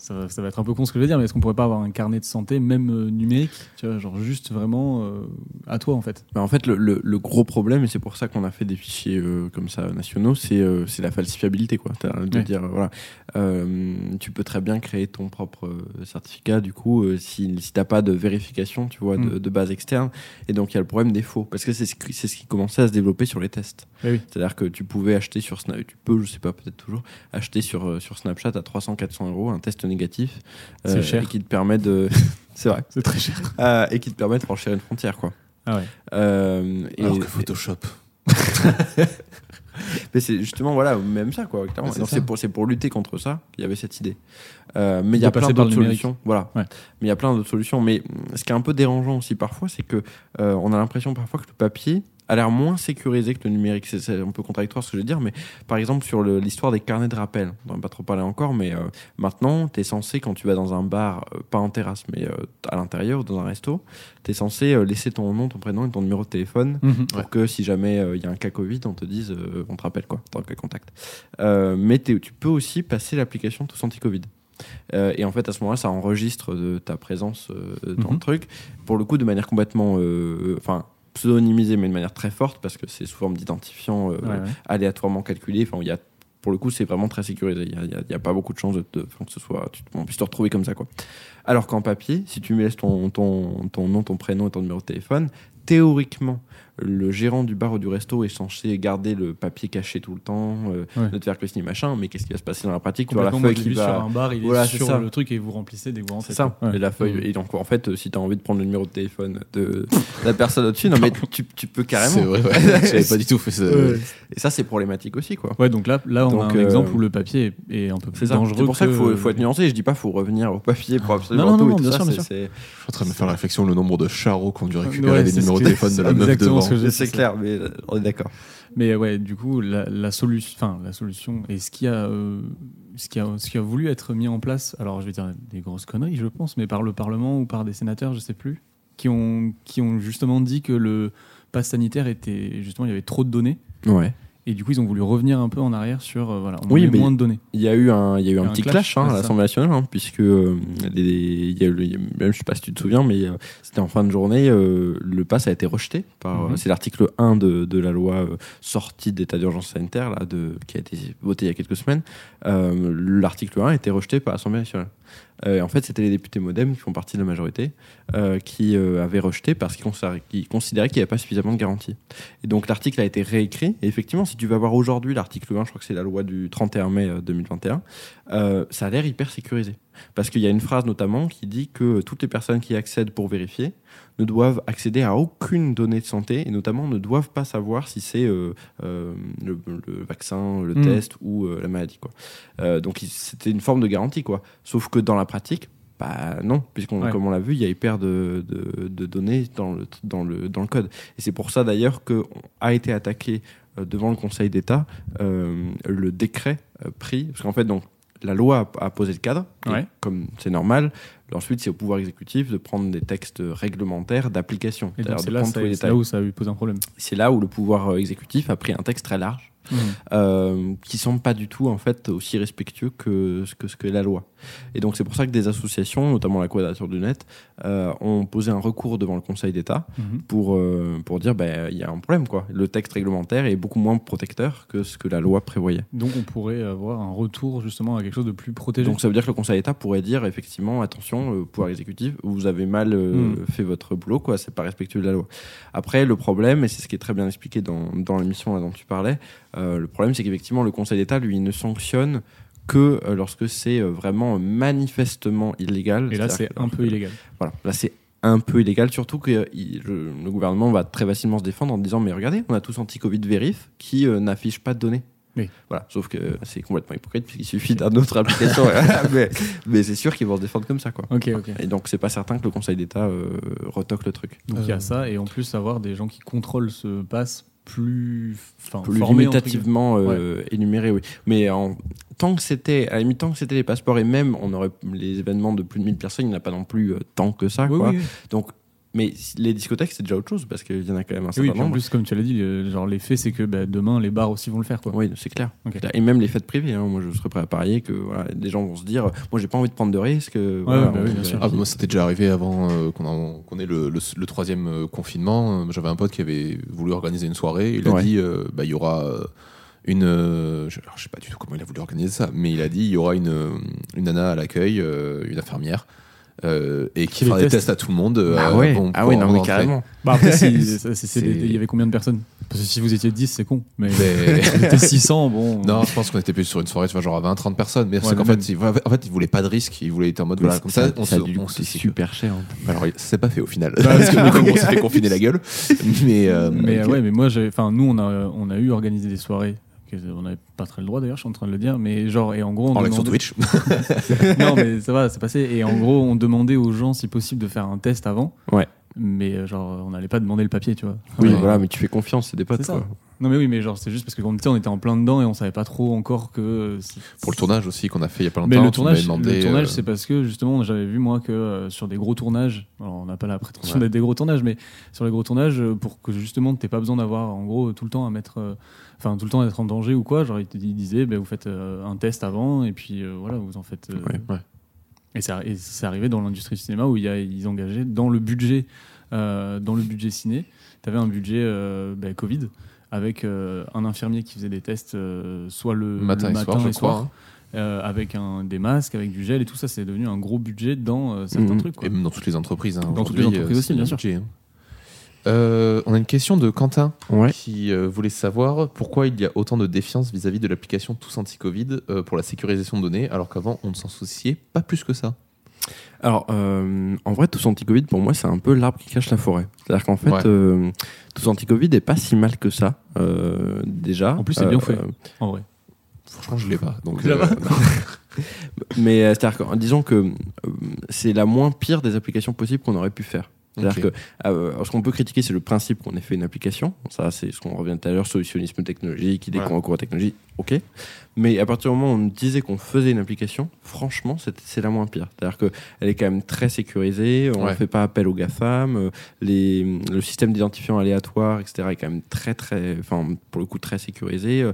B: Ça, va, ça va être un peu con ce que je vais dire, mais est-ce qu'on pourrait pas avoir un carnet de santé, même euh, numérique Tu vois, genre juste vraiment euh, à toi, en fait?
C: Bah, en fait, le, le- le gros problème, et c'est pour ça qu'on a fait des fichiers euh, comme ça nationaux, c'est la falsifiabilité. Quoi. De
B: Ouais.
C: dire, voilà, tu peux très bien créer ton propre certificat, du coup, si, si t'as pas de vérification, tu vois, de,
B: Mm.
C: de base externe. Et donc, il y a le problème des faux. Parce que c'est ce, qui- c'est ce qui commençait à se développer sur les tests.
B: Eh oui.
C: C'est-à-dire que tu pouvais acheter sur Snapchat, tu peux, je sais pas, peut-être toujours, acheter sur, sur Snapchat à 300-400 euros un test négatif négatif.
B: C'est
C: euh,
B: cher.
C: Et qui te permet de. c'est vrai.
B: C'est très cher.
C: Euh, et qui te permet de franchir une frontière, quoi.
B: Ah ouais.
C: Euh, et,
A: Alors que Photoshop.
C: mais c'est justement, voilà, même ça, quoi.
A: c'est
C: pour, c'est pour lutter contre ça qu'il y avait cette idée. Euh, mais il y a plein d'autres solutions. Voilà.
B: Ouais.
C: Mais il y a plein d'autres solutions. Mais ce qui est un peu dérangeant aussi parfois, c'est que euh, on a l'impression parfois que le papier a l'air moins sécurisé que le numérique. C'est- un peu contradictoire ce que je veux dire, mais par exemple sur l'histoire des carnets de rappel, on n'en a pas trop parlé encore, mais euh, maintenant, tu es censé, quand tu vas dans un bar, euh, pas en terrasse, mais euh, à l'intérieur ou dans un resto, tu es censé laisser ton nom, ton prénom et ton numéro de téléphone
B: Mhm.
C: pour que si jamais il y a un cas Covid, on te dise, on te rappelle quoi, dans quel contact. Mais tu peux aussi passer l'application Tous Anti-Covid. Euh, et en fait, à ce moment-là, ça enregistre de ta présence euh, dans le truc. Pour le coup, de manière complètement. euh, Enfin. pseudonymisée, mais de manière très forte, parce que c'est sous forme d'identifiant euh,
B: Ouais, ouais.
C: aléatoirement calculé. Enfin, il y a, pour le coup, c'est vraiment très sécurisé. Il n'y a, pas beaucoup de chances de, que ce soit, tu, on puisse te retrouver comme ça. Quoi. Alors qu'en papier, si tu me laisses ton, ton, ton nom, ton prénom et ton numéro de téléphone, théoriquement, le gérant du bar ou du resto est censé garder le papier caché tout le temps, euh,
B: Ouais.
C: ne te faire que signer machin, mais qu'est-ce qui va se passer dans la pratique? Tu vois la feuille qui va.
B: sur un bar, il est
C: Voilà, c'est
B: sur
C: ça.
B: le truc et vous remplissez dès que vous rentrez.
C: C'est ça.
B: Ouais.
C: et la feuille. Et donc, en fait, si tu as envie de prendre le numéro de téléphone de la personne au-dessus, non, mais tu, tu peux
A: C'est
C: carrément.
A: vrai, ouais. J'avais pas du tout fait ça.
B: Ouais.
C: Et ça, c'est problématique aussi, quoi.
B: Ouais, donc là, là on
C: Donc,
B: a un
C: euh,
B: exemple où le papier est, est un peu
C: C'est
B: plus dangereux.
C: C'est pour ça qu'il faut, être nuancé. Je dis pas faut revenir au papier pour absolument
B: Non, non,
C: tout
B: non,
C: et tout
B: bien
C: ça.
B: sûr, bien
C: c'est-
B: sûr.
C: c'est-
A: Je suis en train de me faire la réflexion le nombre de charros qui ont dû récupérer les
B: c'est
A: numéros de téléphone de la
B: c'est
A: meuf devant.
B: Ce que j'ai-
C: C'est clair, mais euh, on est d'accord.
B: Mais ouais, du coup, la, la solution, enfin la solution, et ce qui a, euh, ce qui a, ce qui a voulu être mis en place, alors je vais dire des grosses conneries, je pense, mais par le Parlement ou par des sénateurs, je sais plus, qui ont, qui ont justement dit que le pass sanitaire était justement, il y avait trop de données,
C: Ouais.
B: Et du coup, ils ont voulu revenir un peu en arrière sur, euh, voilà, on
C: Oui,
B: met
C: mais-
B: moins de données.
C: Il y a eu un, il y a eu un,
B: Un
C: petit
B: clash,
C: clash, hein, à l'Assemblée nationale, hein, puisque euh, les, il y a eu, le- il y a- même je sais pas si tu te souviens, mais euh, c'était en fin de journée, euh, le pass a été rejeté par,
B: Mhm.
C: c'est l'article 1 de, de la loi sortie d'état d'urgence sanitaire là, de, qui a été votée il y a quelques semaines. L'article 1 a été rejeté par l'Assemblée nationale. Euh, en fait, c'était les députés MoDem qui font partie de la majorité euh, qui euh, avaient rejeté parce qu'ils considéraient qu'il n'y avait pas suffisamment de garanties. Et donc l'article a été réécrit. Et effectivement, si tu vas voir aujourd'hui l'article 1, je crois que c'est la loi du 31 mai euh, 2021, euh, ça a l'air hyper sécurisé. Parce qu'il y a une phrase notamment qui dit que toutes les personnes qui accèdent pour vérifier ne doivent accéder à aucune donnée de santé et notamment ne doivent pas savoir si c'est euh, euh, le, le vaccin, le
B: Mm.
C: test ou euh, la maladie. Quoi. Donc c'était une forme de garantie. Quoi. Sauf que dans la pratique, bah non, puisqu'on
B: Ouais.
C: comme on l'a vu, il y a hyper de, de, de données dans le, dans, le, dans le code. Et c'est pour ça d'ailleurs qu'on a été attaqué devant le Conseil d'État le décret pris, parce qu'en fait donc la loi a, posé le cadre,
B: Ouais.
C: comme c'est normal. Ensuite, c'est au pouvoir exécutif de prendre des textes réglementaires d'application.
B: C'est là, où ça a posé un problème.
C: C'est là où le pouvoir euh, exécutif a pris un texte très large euh, qui semble pas du tout en fait aussi respectueux que ce que, ce que est la loi. Et donc c'est pour ça que des associations, notamment la Quadrature du Net, euh, ont posé un recours devant le Conseil d'État
B: Mhm.
C: pour pour pour dire ben il y a un problème quoi. Le texte réglementaire est beaucoup moins protecteur que ce que la loi prévoyait.
B: Donc on pourrait avoir un retour justement à quelque chose de plus protégé.
C: Donc ça veut dire que le Conseil d'État pourrait dire effectivement attention euh, pouvoir exécutif vous avez mal euh,
B: Mm.
C: fait votre boulot quoi c'est pas respectueux de la loi. Après le problème et c'est ce qui est très bien expliqué dans, dans l'émission dont tu parlais euh, le problème c'est qu'effectivement le Conseil d'État lui ne sanctionne que euh, lorsque c'est euh, vraiment manifestement illégal.
B: et là, c'est un peu illégal.
C: Voilà, là c'est un peu illégal, surtout que euh, il- le, le gouvernement va très facilement se défendre en disant mais regardez, on a tous anti-Covid vérif qui euh, n'affiche pas de données.
B: Oui.
C: Voilà, sauf que euh, c'est complètement hypocrite puisqu'il suffit d'une autre application. mais mais c'est sûr qu'ils vont se défendre comme ça quoi.
B: Ok, ok.
C: Et donc c'est pas certain que le Conseil d'État euh, retoque le truc.
B: Donc il y
A: Euh.
B: a ça, et en plus avoir des gens qui contrôlent ce pass plus, formés,
C: limitativement euh, énuméré, oui. Mais en, tant que c'était, à la que c'était les passeports et même on aurait les événements de plus de 1000 personnes, il n'y en a pas non plus euh, tant que ça. quoi.
B: Oui, oui,
C: Donc, mais les discothèques c'est déjà autre chose parce qu'il y en a quand même un
B: oui.
C: certain
B: Oui, puis en
C: nombre.
B: plus, comme tu l'as dit, le- genre l'effet, c'est que bah, demain, les bars aussi vont le faire. Quoi.
C: Oui, c'est clair. Et même les fêtes privées. hein. Moi, je serais prêt à parier que voilà, des gens vont se dire Moi, j'ai pas envie de prendre de risques. voilà,
B: bah oui,
C: on-
B: bien sûr.
A: Ah, bah, moi, c'était déjà arrivé avant euh, qu'on ait le, le- le troisième euh, confinement. J'avais un pote qui avait voulu organiser une soirée. Il a
C: Ouais.
A: dit euh, bah, il y aura une. euh, je, alors, je sais pas du tout comment il a voulu organiser ça, mais il a dit il y aura une, une nana à l'accueil, euh, une infirmière. Euh, et qui fera des
B: tests.
A: à tout le monde. euh,
C: Ah ouais,
A: bon,
C: ah ouais, non, mais carrément.
B: Bah après, ça, c'est- c'est
A: C'est-
B: il y avait combien de personnes? Parce que si vous étiez 10, c'est con. Mais
A: Mais-
B: on était 600, bon.
A: Non, je pense qu'on était plus sur une soirée, tu vois, genre à 20, 30 personnes. Mais c'est
B: Ouais,
A: qu'en
B: mais
A: fait, ils, en fait, ils voulaient pas de risque. Ils voulaient être en mode, voilà, comme ça, on
C: ça
A: se, on
C: coûter
A: se-
C: super cher. hein.
A: Alors, ça s'est pas fait au final.
B: Bah,
A: parce que du coup, on s'est fait confiner la gueule. Mais, euh,
B: Mais ouais, mais moi, j'avais- enfin, nous, on a, on a eu organisé des soirées. On n'avait pas très le droit d'ailleurs, je suis en train de le dire, mais genre, et en gros, on
A: en
B: demandait-
A: Twitch.
B: non, mais ça va, c'est passé. Et en gros, on demandait aux gens si possible de faire un test avant.
C: Ouais.
B: Mais euh, genre, on n'allait pas demander le papier, tu vois.
C: Oui,
B: Ouais.
C: voilà, mais tu fais confiance, c'est des potes. Quoi.
B: Non, mais oui, mais genre, c'est juste parce que on était, on était en plein dedans et on savait pas trop encore que. euh,
A: Pour le tournage aussi qu'on a fait il y a pas
B: Mais
A: longtemps.
B: le
A: tu m'avais
B: tournage,
A: demandé,
B: le tournage
A: euh,
B: c'est parce que justement, j'avais vu moi que euh, sur des gros tournages, alors on n'a pas la prétention
A: Ouais.
B: d'être des gros tournages, mais sur les gros tournages, pour que justement t'aies pas besoin d'avoir en gros tout le temps à mettre, euh, enfin tout le temps à être en danger ou quoi, genre il, te- il disait, ben, vous faites euh, un test avant et puis euh, voilà, vous en faites. euh,
C: Ouais,
A: ouais.
B: Et c'est arrivé dans l'industrie du cinéma où il y a, ils engageaient dans le budget, euh, dans le budget ciné, t'avais un budget euh, ben, Covid avec euh, un infirmier qui faisait des tests soit le
A: matin,
B: le
A: et soir,
B: et
A: crois. hein.
B: avec un, des masques, avec du gel et tout ça, c'est devenu un gros budget dans certains
C: Mhm.
B: trucs. quoi.
A: Et même dans toutes les entreprises. hein,
B: Dans toutes les entreprises aussi, bien sûr.
A: budget, hein. Euh, on a une question de Quentin
C: Ouais.
A: qui euh, voulait savoir pourquoi il y a autant de défiance vis-à-vis de l'application Tous Anti-Covid euh, pour la sécurisation de données, alors qu'avant on ne s'en souciait pas plus que ça.
C: Alors, euh, en vrai, tous anti-Covid, pour moi, c'est un peu l'arbre qui cache la forêt. C'est-à-dire qu'en fait,
A: Ouais.
C: euh, tous anti-Covid est pas si mal que ça, euh, déjà.
B: En plus, c'est bien
C: Euh,
B: fait. En vrai.
A: Franchement, je l'ai pas. Donc, euh,
C: Mais euh, c'est-à-dire que, disons que euh, c'est la moins pire des applications possibles qu'on aurait pu faire. C'est-à-dire que euh, ce qu'on peut critiquer, c'est le principe qu'on ait fait une application. Ça, c'est ce qu'on revient tout à l'heure, solutionnisme technologique, idée
A: Ouais.
C: qu'on recourt à la technologie, ok. Mais à partir du moment où on disait qu'on faisait une application, franchement, c'est la moins pire. C'est-à-dire qu'elle est quand même très sécurisée, on ne
A: Ouais.
C: fait pas appel aux GAFAM, euh, les, le système d'identifiant aléatoire, etc., est quand même très, très, enfin, pour le coup, très sécurisé. Euh,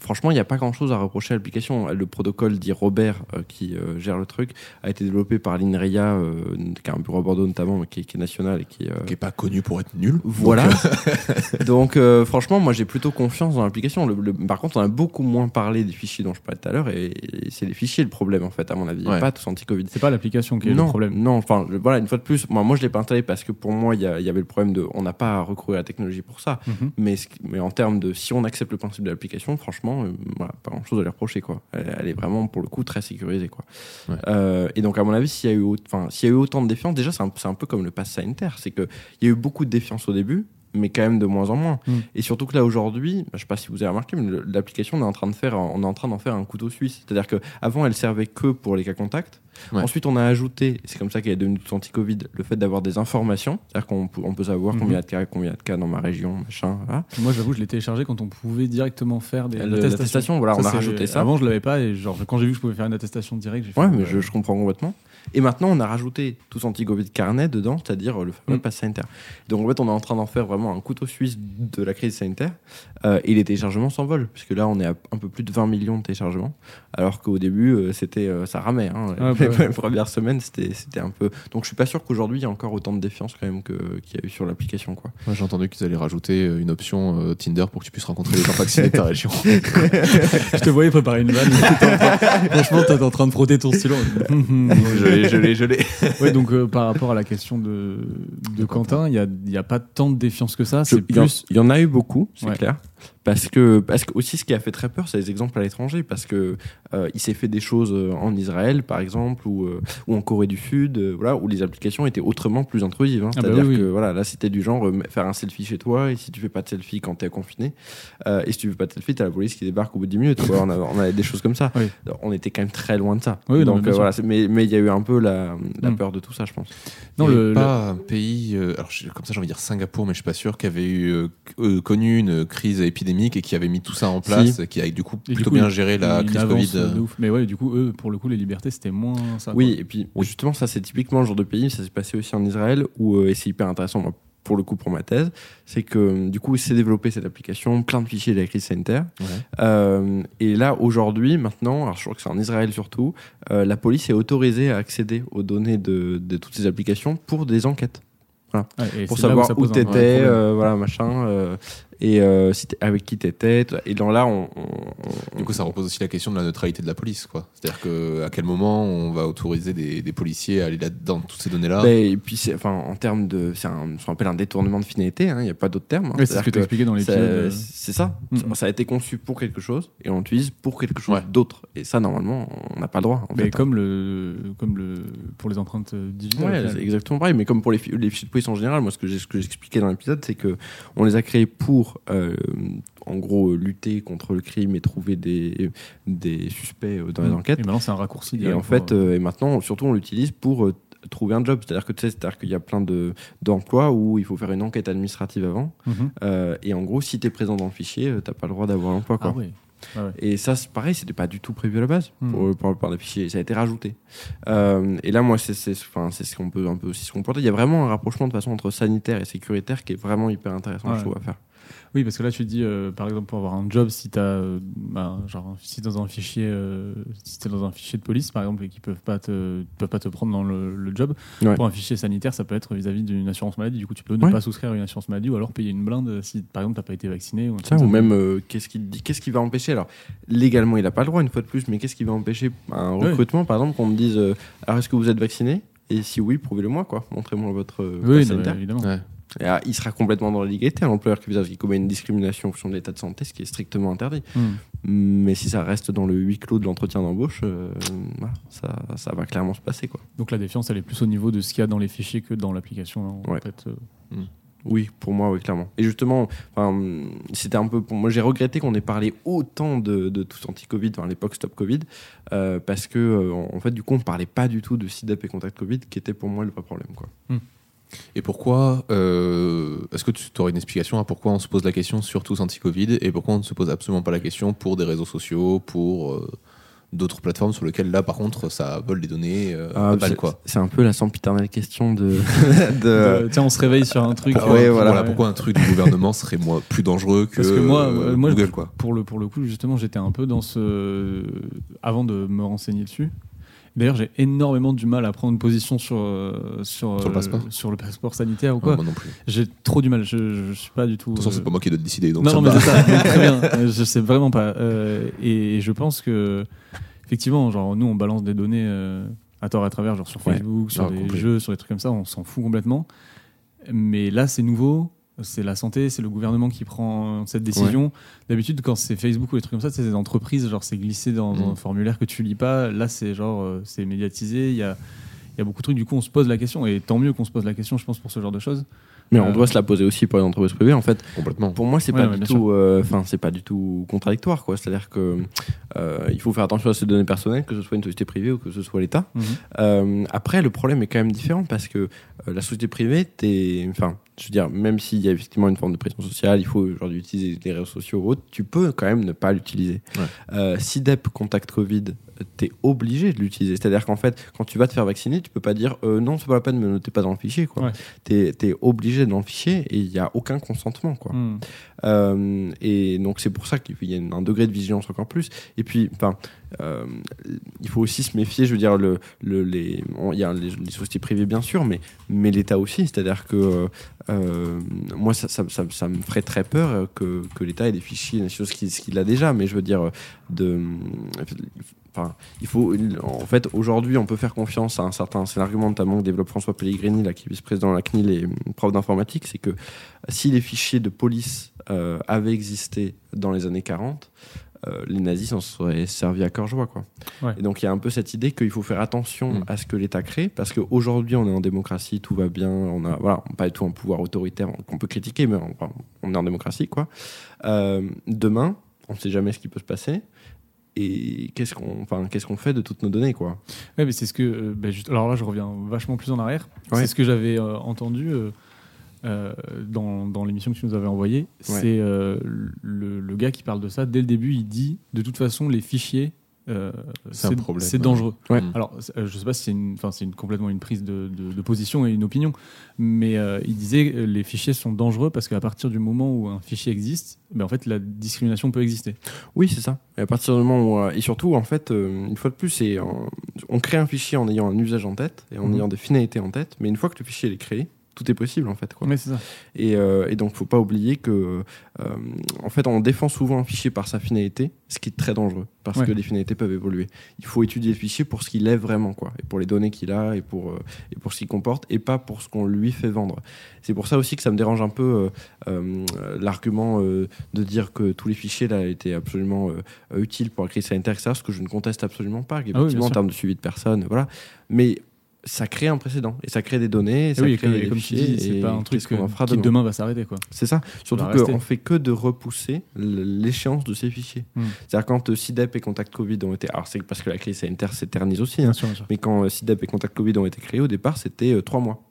C: franchement, il n'y a pas grand-chose à reprocher à l'application. Le protocole dit Robert, euh, qui euh, gère le truc, a été développé par l'INRIA, euh, qui a un bureau à Bordeaux notamment, mais qui, est- qui est national et qui,
A: qui est pas connu pour être nul.
C: voilà.
A: Donc,
C: Donc, franchement, moi, j'ai plutôt confiance dans l'application. Par contre, on a beaucoup moins parlé des fichiers dont je parlais tout à l'heure, et, et c'est les fichiers le problème, en fait, à mon avis.
A: Ouais.
C: Pas tous anti-Covid.
B: C'est pas l'application qui est
C: non,
B: le problème.
C: non, enfin, voilà, une fois de plus, moi, moi je l'ai pas installé parce que pour moi, il y, avait le problème de, on n'a pas à recourir à la technologie pour ça.
B: Mhm.
C: Mais, mais en termes de, si on accepte le principe de l'application, franchement, euh, voilà, pas grand chose à lui reprocher, quoi. Elle, elle est vraiment, pour le coup, très sécurisée, quoi.
A: Ouais.
C: Euh, et donc, à mon avis, s'il y a eu, au- enfin, s'il y a eu autant de défiance, déjà, c'est un, c'est un peu comme le pass sanitaire, c'est que il y a eu beaucoup de défiance au début, mais quand même de moins en moins.
B: Mm.
C: Et surtout que là, aujourd'hui, je sais pas si vous avez remarqué, mais l'application, on est en train de faire, on est en train d'en faire un couteau suisse. C'est-à-dire que avant, elle servait que pour les cas contacts.
A: Ouais.
C: Ensuite, on a ajouté, c'est comme ça qu'elle est devenue toute anti-Covid, le fait d'avoir des informations. C'est-à-dire qu'on peut, on peut savoir
B: Mhm.
C: combien de cas, combien de cas dans ma région, machin, voilà.
B: Moi, j'avoue, je l'ai téléchargé quand on pouvait directement faire des
C: Le-
B: attestations.
C: On a rajouté ça.
B: Avant, je l'avais pas et genre quand j'ai vu que je pouvais faire une attestation directe, j'ai fait.
C: Ouais, mais
B: euh,
C: je, je comprends complètement. Et maintenant, on a rajouté tous anti-Covid carnet dedans, c'est-à-dire le fameux
B: Mm.
C: pass sanitaire. Donc en fait, on est en train d'en faire vraiment un couteau suisse de la crise sanitaire. Euh, et les téléchargements s'envolent, puisque là, on est à un peu plus de 20 millions de téléchargements, alors qu'au début, euh, c'était, euh, ça ramait. Hein.
B: Ah,
C: les
B: bah ouais.
C: premières semaines, c'était, c'était un peu. Donc je suis pas sûr qu'aujourd'hui, il y a encore autant de défiance quand même qu'il y a eu sur l'application, quoi.
A: j'ai entendu qu'ils allaient rajouter une option euh, Tinder pour que tu puisses rencontrer les gens vaccinés de ta région.
B: je te voyais préparer une vanne. Franchement, t'étais en train de frotter ton stylo.
A: je l'ai, je l'ai, je l'ai.
B: ouais, donc euh, par rapport à la question de, de Quentin, il n'y a, y a pas tant de défiance que ça. C'est
C: Je- il y en-
B: plus.
C: Il y en a eu beaucoup, c'est
B: Ouais.
C: clair. Parce que, parce que aussi, ce qui a fait très peur, c'est les exemples à l'étranger. Parce que euh, il s'est fait des choses euh, en Israël, par exemple, ou, euh, ou en Corée du Sud, euh, voilà, où les applications étaient autrement plus intrusives. hein.
B: Ah bah
C: C'est-à-dire
B: oui,
C: que
B: oui.
C: voilà, là, c'était du genre euh, faire un selfie chez toi, et si tu fais pas de selfie quand t'es confiné, euh, et si tu fais pas de selfie, t'as la police qui débarque au bout de 10 minutes. quoi. on, a, on avait des choses comme ça.
B: Oui.
C: On était quand même très loin de ça.
B: Non, mais
C: Donc euh,
B: sûr.
C: voilà, mais mais il y a eu un peu la, la
B: Mm.
C: peur de tout ça, je pense.
B: Non,
A: a
B: le,
A: pas un pays, euh, alors comme ça j'ai envie de dire Singapour, mais je suis pas sûr, qui avait eu, connu une crise épidémique et qui avait mis tout ça en place, et qui a du coup
B: Et du
A: plutôt
B: coup,
A: bien géré la crise Covid.
B: de ouf. Mais ouais, du coup, eux, pour le coup, les libertés, c'était moins ça.
C: Oui,
B: quoi.
C: et puis justement, ça c'est typiquement le genre de pays, ça s'est passé aussi en Israël, où, euh, et c'est hyper intéressant moi, pour le coup pour ma thèse, c'est que euh, du coup, c'est développé cette application, plein de fichiers de la crise sanitaire.
A: Ouais.
C: Euh, et là, aujourd'hui, maintenant, alors je crois que c'est en Israël surtout, euh, la police est autorisée à accéder aux données de, de toutes ces applications pour des enquêtes. Pour savoir où t'étais, euh, voilà, machin. Et euh, si avec qui t'étais. Et dans là, on, on-
A: Du coup, ça repose aussi la question de la neutralité de la police, quoi. C'est-à-dire que à quel moment on va autoriser des, des policiers à aller là-dedans, toutes ces données-là
C: Ben, et puis, enfin, en termes de. C'est un- ce qu'on appelle un détournement de finalité, hein, il n'y a pas d'autre terme. hein.
B: C'est ce que tu expliquais dans
C: ça-
B: l'épisode. euh,
C: C'est ça.
B: Mhm.
C: Ça a été conçu pour quelque chose et on l'utilise pour quelque chose
A: Ouais.
C: d'autre. Et ça, normalement, on n'a pas le droit. En
B: mais
C: fait, hein.
B: comme le, comme le, pour les empreintes euh, digitales.
C: Ouais, exactement pareil. Mais comme pour les, les fichiers de police en général, moi, ce que j'ai- ce que j'expliquais dans l'épisode, c'est que on les a créés pour, euh, en gros, lutter contre le crime et trouver des, des suspects euh, dans les enquêtes.
B: Et maintenant, c'est un raccourci.
C: Et en fait,
B: euh,
C: et maintenant, surtout, on l'utilise pour trouver un job. C'est-à-dire que tu sais, c'est-à-dire qu'il y a plein de d'emplois où il faut faire une enquête administrative avant. Euh, et en gros, si tu es présent dans le fichier, t'as pas le droit d'avoir l'emploi.
B: Ah ouais.
C: Et ça, c'est pareil, c'était pas du tout prévu à la base pour, pour, par des fichiers. Ça a été rajouté. Euh, et là, moi, c'est c'est- enfin, c'est ce qu'on peut un peu aussi se comporter. Il y a vraiment un rapprochement de façon entre sanitaire et sécuritaire qui est vraiment hyper intéressant,
B: Ouais.
C: je trouve, à faire.
B: Oui, parce que là, tu dis, euh, par exemple, pour avoir un job, si tu as, genre, si t'es dans un fichier, euh, si t'es dans un fichier de police, par exemple, et qu'ils peuvent pas te, peuvent pas te prendre dans le, le job,
C: Ouais.
B: pour un fichier sanitaire, ça peut être vis-à-vis d'une assurance maladie. Du coup, tu peux ne
C: Ouais.
B: pas souscrire à une assurance maladie ou alors payer une blinde si, par exemple, t'as pas été vacciné. Ou,
C: Ça, même, euh, qu'est-ce qui dit, qu'est-ce qui va empêcher? Alors, légalement, il n'a pas le droit, une fois de plus, mais qu'est-ce qui va empêcher un
B: Ouais.
C: recrutement, par exemple, qu'on me dise, euh, alors est-ce que vous êtes vacciné? Et si oui, prouvez-le moi, quoi. Montrez-moi votre euh,
B: Oui,
C: passe
B: non,
C: sanitaire.
B: évidemment.
C: Ah, il sera complètement dans la légalité, un employeur qui, qui commet une discrimination en fonction de l'état de santé, ce qui est strictement interdit.
B: Hmm.
C: Mais si ça reste dans le huis clos de l'entretien d'embauche, euh, ça, ça va clairement se passer. Quoi.
B: Donc la défiance, elle est plus au niveau de ce qu'il y a dans les fichiers que dans l'application. En
C: Ouais.
B: fait. euh.
C: Oui, pour moi, oui, clairement. Et justement, c'était un peu pour moi, j'ai regretté qu'on ait parlé autant de, de tous anti-Covid à l'époque Stop Covid, euh, parce que euh, en fait, du coup, on parlait pas du tout de SIDAP et contact Covid, qui était pour moi le vrai problème. Quoi.
A: Et pourquoi euh, Est-ce que tu aurais une explication à pourquoi on se pose la question sur tous anti-Covid et pourquoi on ne se pose absolument pas la question pour des réseaux sociaux, pour euh, d'autres plateformes sur lesquelles là, par contre, ça vole des données euh,
C: Ah,
A: balle,
C: c'est-
A: quoi.
C: C'est un peu la sempiternelle question de. de-
B: tiens, on se réveille sur un truc.
A: Pourquoi,
C: ouais, voilà.
A: pourquoi un truc du gouvernement serait moi, plus dangereux que,
B: Parce que moi, moi,
A: Google, quoi.
B: Pour le, pour le coup, justement, j'étais un peu dans ce. Avant de me renseigner dessus. D'ailleurs, j'ai énormément du mal à prendre une position sur, euh, sur,
A: Sur le
B: euh,
A: passeport
B: sur le passeport sanitaire ou
A: Ah,
B: quoi.
A: moi non plus. De
B: J'ai trop du mal. Je, je suis pas du tout.
A: toute façon, c'est
B: euh,
A: pas moi qui dois décider. Donc
B: non, non, mais c'est ça. Très bien. Euh, Je sais vraiment pas. Euh, et je pense que, effectivement, genre, nous, on balance des données à tort et à travers, genre sur
C: Ouais.
B: Facebook, sur des
A: complet.
B: jeux, sur des trucs comme ça, on s'en fout complètement. Mais là, c'est nouveau. C'est la santé, c'est le gouvernement qui prend cette décision. D'habitude, quand c'est Facebook ou des trucs comme ça, c'est des entreprises, genre c'est glissé dans, dans
A: Mm.
B: un formulaire que tu lis pas. Là, c'est genre, euh, c'est médiatisé. Il y a, il y a beaucoup de trucs. Du coup, on se pose la question. Et tant mieux qu'on se pose la question, je pense, pour ce genre de choses.
C: Mais on
B: Euh,
C: doit se la poser aussi pour les entreprises privées. En fait,
A: Complètement.
C: pour moi, c'est
B: Ouais,
C: pas
B: ouais,
C: du tout. euh, Enfin, c'est pas du tout contradictoire, quoi. C'est-à-dire que euh, il faut faire attention à ses données personnelles, que ce soit une société privée ou que ce soit l'État.
B: Mhm.
C: Euh, après, le problème est quand même différent parce que euh, la société privée, t'es, enfin, je veux dire, même s'il y a effectivement une forme de pression sociale, il faut aujourd'hui utiliser les réseaux sociaux ou autres, tu peux quand même ne pas l'utiliser.
A: Ouais.
C: Euh, SIDEP Contact Covid, t'es obligé de l'utiliser. C'est-à-dire qu'en fait, quand tu vas te faire vacciner, tu peux pas dire euh, non, c'est pas la peine, me notez pas dans le fichier, quoi.
B: Ouais.
C: T'es, t'es obligé dans le fichier et il y a aucun consentement, quoi.
B: Mhm.
C: Euh, et donc c'est pour ça qu'il y a un degré de vigilance encore plus. Et puis, enfin, euh, il faut aussi se méfier. Je veux dire, le, le- les, on- il y a les, les sociétés privées bien sûr, mais mais l'État aussi. C'est-à-dire que euh, moi, ça, ça, ça- ça me ferait très peur que, que l'État ait des fichiers, des choses qu'il qu'il a déjà. Mais je veux dire, de, enfin, il faut, en fait, aujourd'hui, on peut faire confiance à un certain, c'est l'argument notamment que développe François Pellegrini, là, qui est vice-président de la CNIL et prof d'informatique, c'est que si les fichiers de police euh, avaient existé dans les années 40, euh, les nazis s'en seraient servis à cœur joie. Quoi.
B: Ouais.
C: Et donc il y a un peu cette idée qu'il faut faire attention
A: Mm.
C: à ce que l'État crée, parce qu'aujourd'hui on est en démocratie, tout va bien, on a voilà, pas du tout un pouvoir autoritaire qu'on peut critiquer, mais on, on est en démocratie. Quoi. Euh, demain, on ne sait jamais ce qui peut se passer. Et qu'est-ce qu'on enfin, qu'est-ce qu'on fait de toutes nos données quoi
B: Ouais, mais c'est ce que. euh, juste- alors là, je reviens vachement plus en arrière.
C: Ouais.
B: C'est ce que j'avais euh, entendu euh, dans, dans l'émission que tu nous avais envoyée. C'est le, le gars qui parle de ça. Dès le début, il dit de toute façon, les fichiers, euh,
A: C'est
B: dangereux.
C: Ouais.
A: Mm.
B: Alors, euh, je sais pas si c'est une, enfin, c'est une, complètement une prise de, de- de position et une opinion, mais euh, il disait que les fichiers sont dangereux parce qu'à partir du moment où un fichier existe, ben, en fait, la discrimination peut exister.
C: Oui, c'est ça. Et à partir du moment où, euh, et surtout, en fait, euh, une fois de plus, on crée un fichier en ayant un usage en tête et en
B: Mhm.
C: ayant des finalités en tête. Mais une fois que le fichier est créé, tout est possible en fait. Quoi.
B: Mais c'est ça.
C: Et, euh, et donc, faut pas oublier que, euh, en fait, on défend souvent un fichier par sa finalité, ce qui est très dangereux parce
B: Ouais.
C: que les finalités peuvent évoluer. Il faut étudier le fichier pour ce qu'il est vraiment, quoi, et pour les données qu'il a, et pour euh, et pour ce qu'il comporte, et pas pour ce qu'on lui fait vendre. C'est pour ça aussi que ça me dérange un peu euh, l'argument de dire que tous les fichiers là étaient absolument utiles pour la crise sanitaire, etc. Ce que je ne conteste absolument pas.
B: Ah oui,
C: en termes de suivi de personnes, voilà. Mais ça crée un précédent et ça crée des données, et ça
B: oui, et
C: crée
B: comme,
C: des
B: comme tu dis, c'est
C: et
B: pas un truc que-
C: fera
B: qui
C: demain
B: demain va s'arrêter. quoi.
C: c'est ça. Surtout qu'on fait que de repousser l'échéance de ces fichiers.
B: Hmm.
C: C'est-à-dire quand euh, SIDEP et Contact Covid ont été... Alors c'est parce que la crise sanitaire s'éternise aussi, hein,
B: Bien sûr, bien sûr.
C: mais quand euh, SIDEP et Contact Covid ont été créés, au départ, c'était euh, trois mois.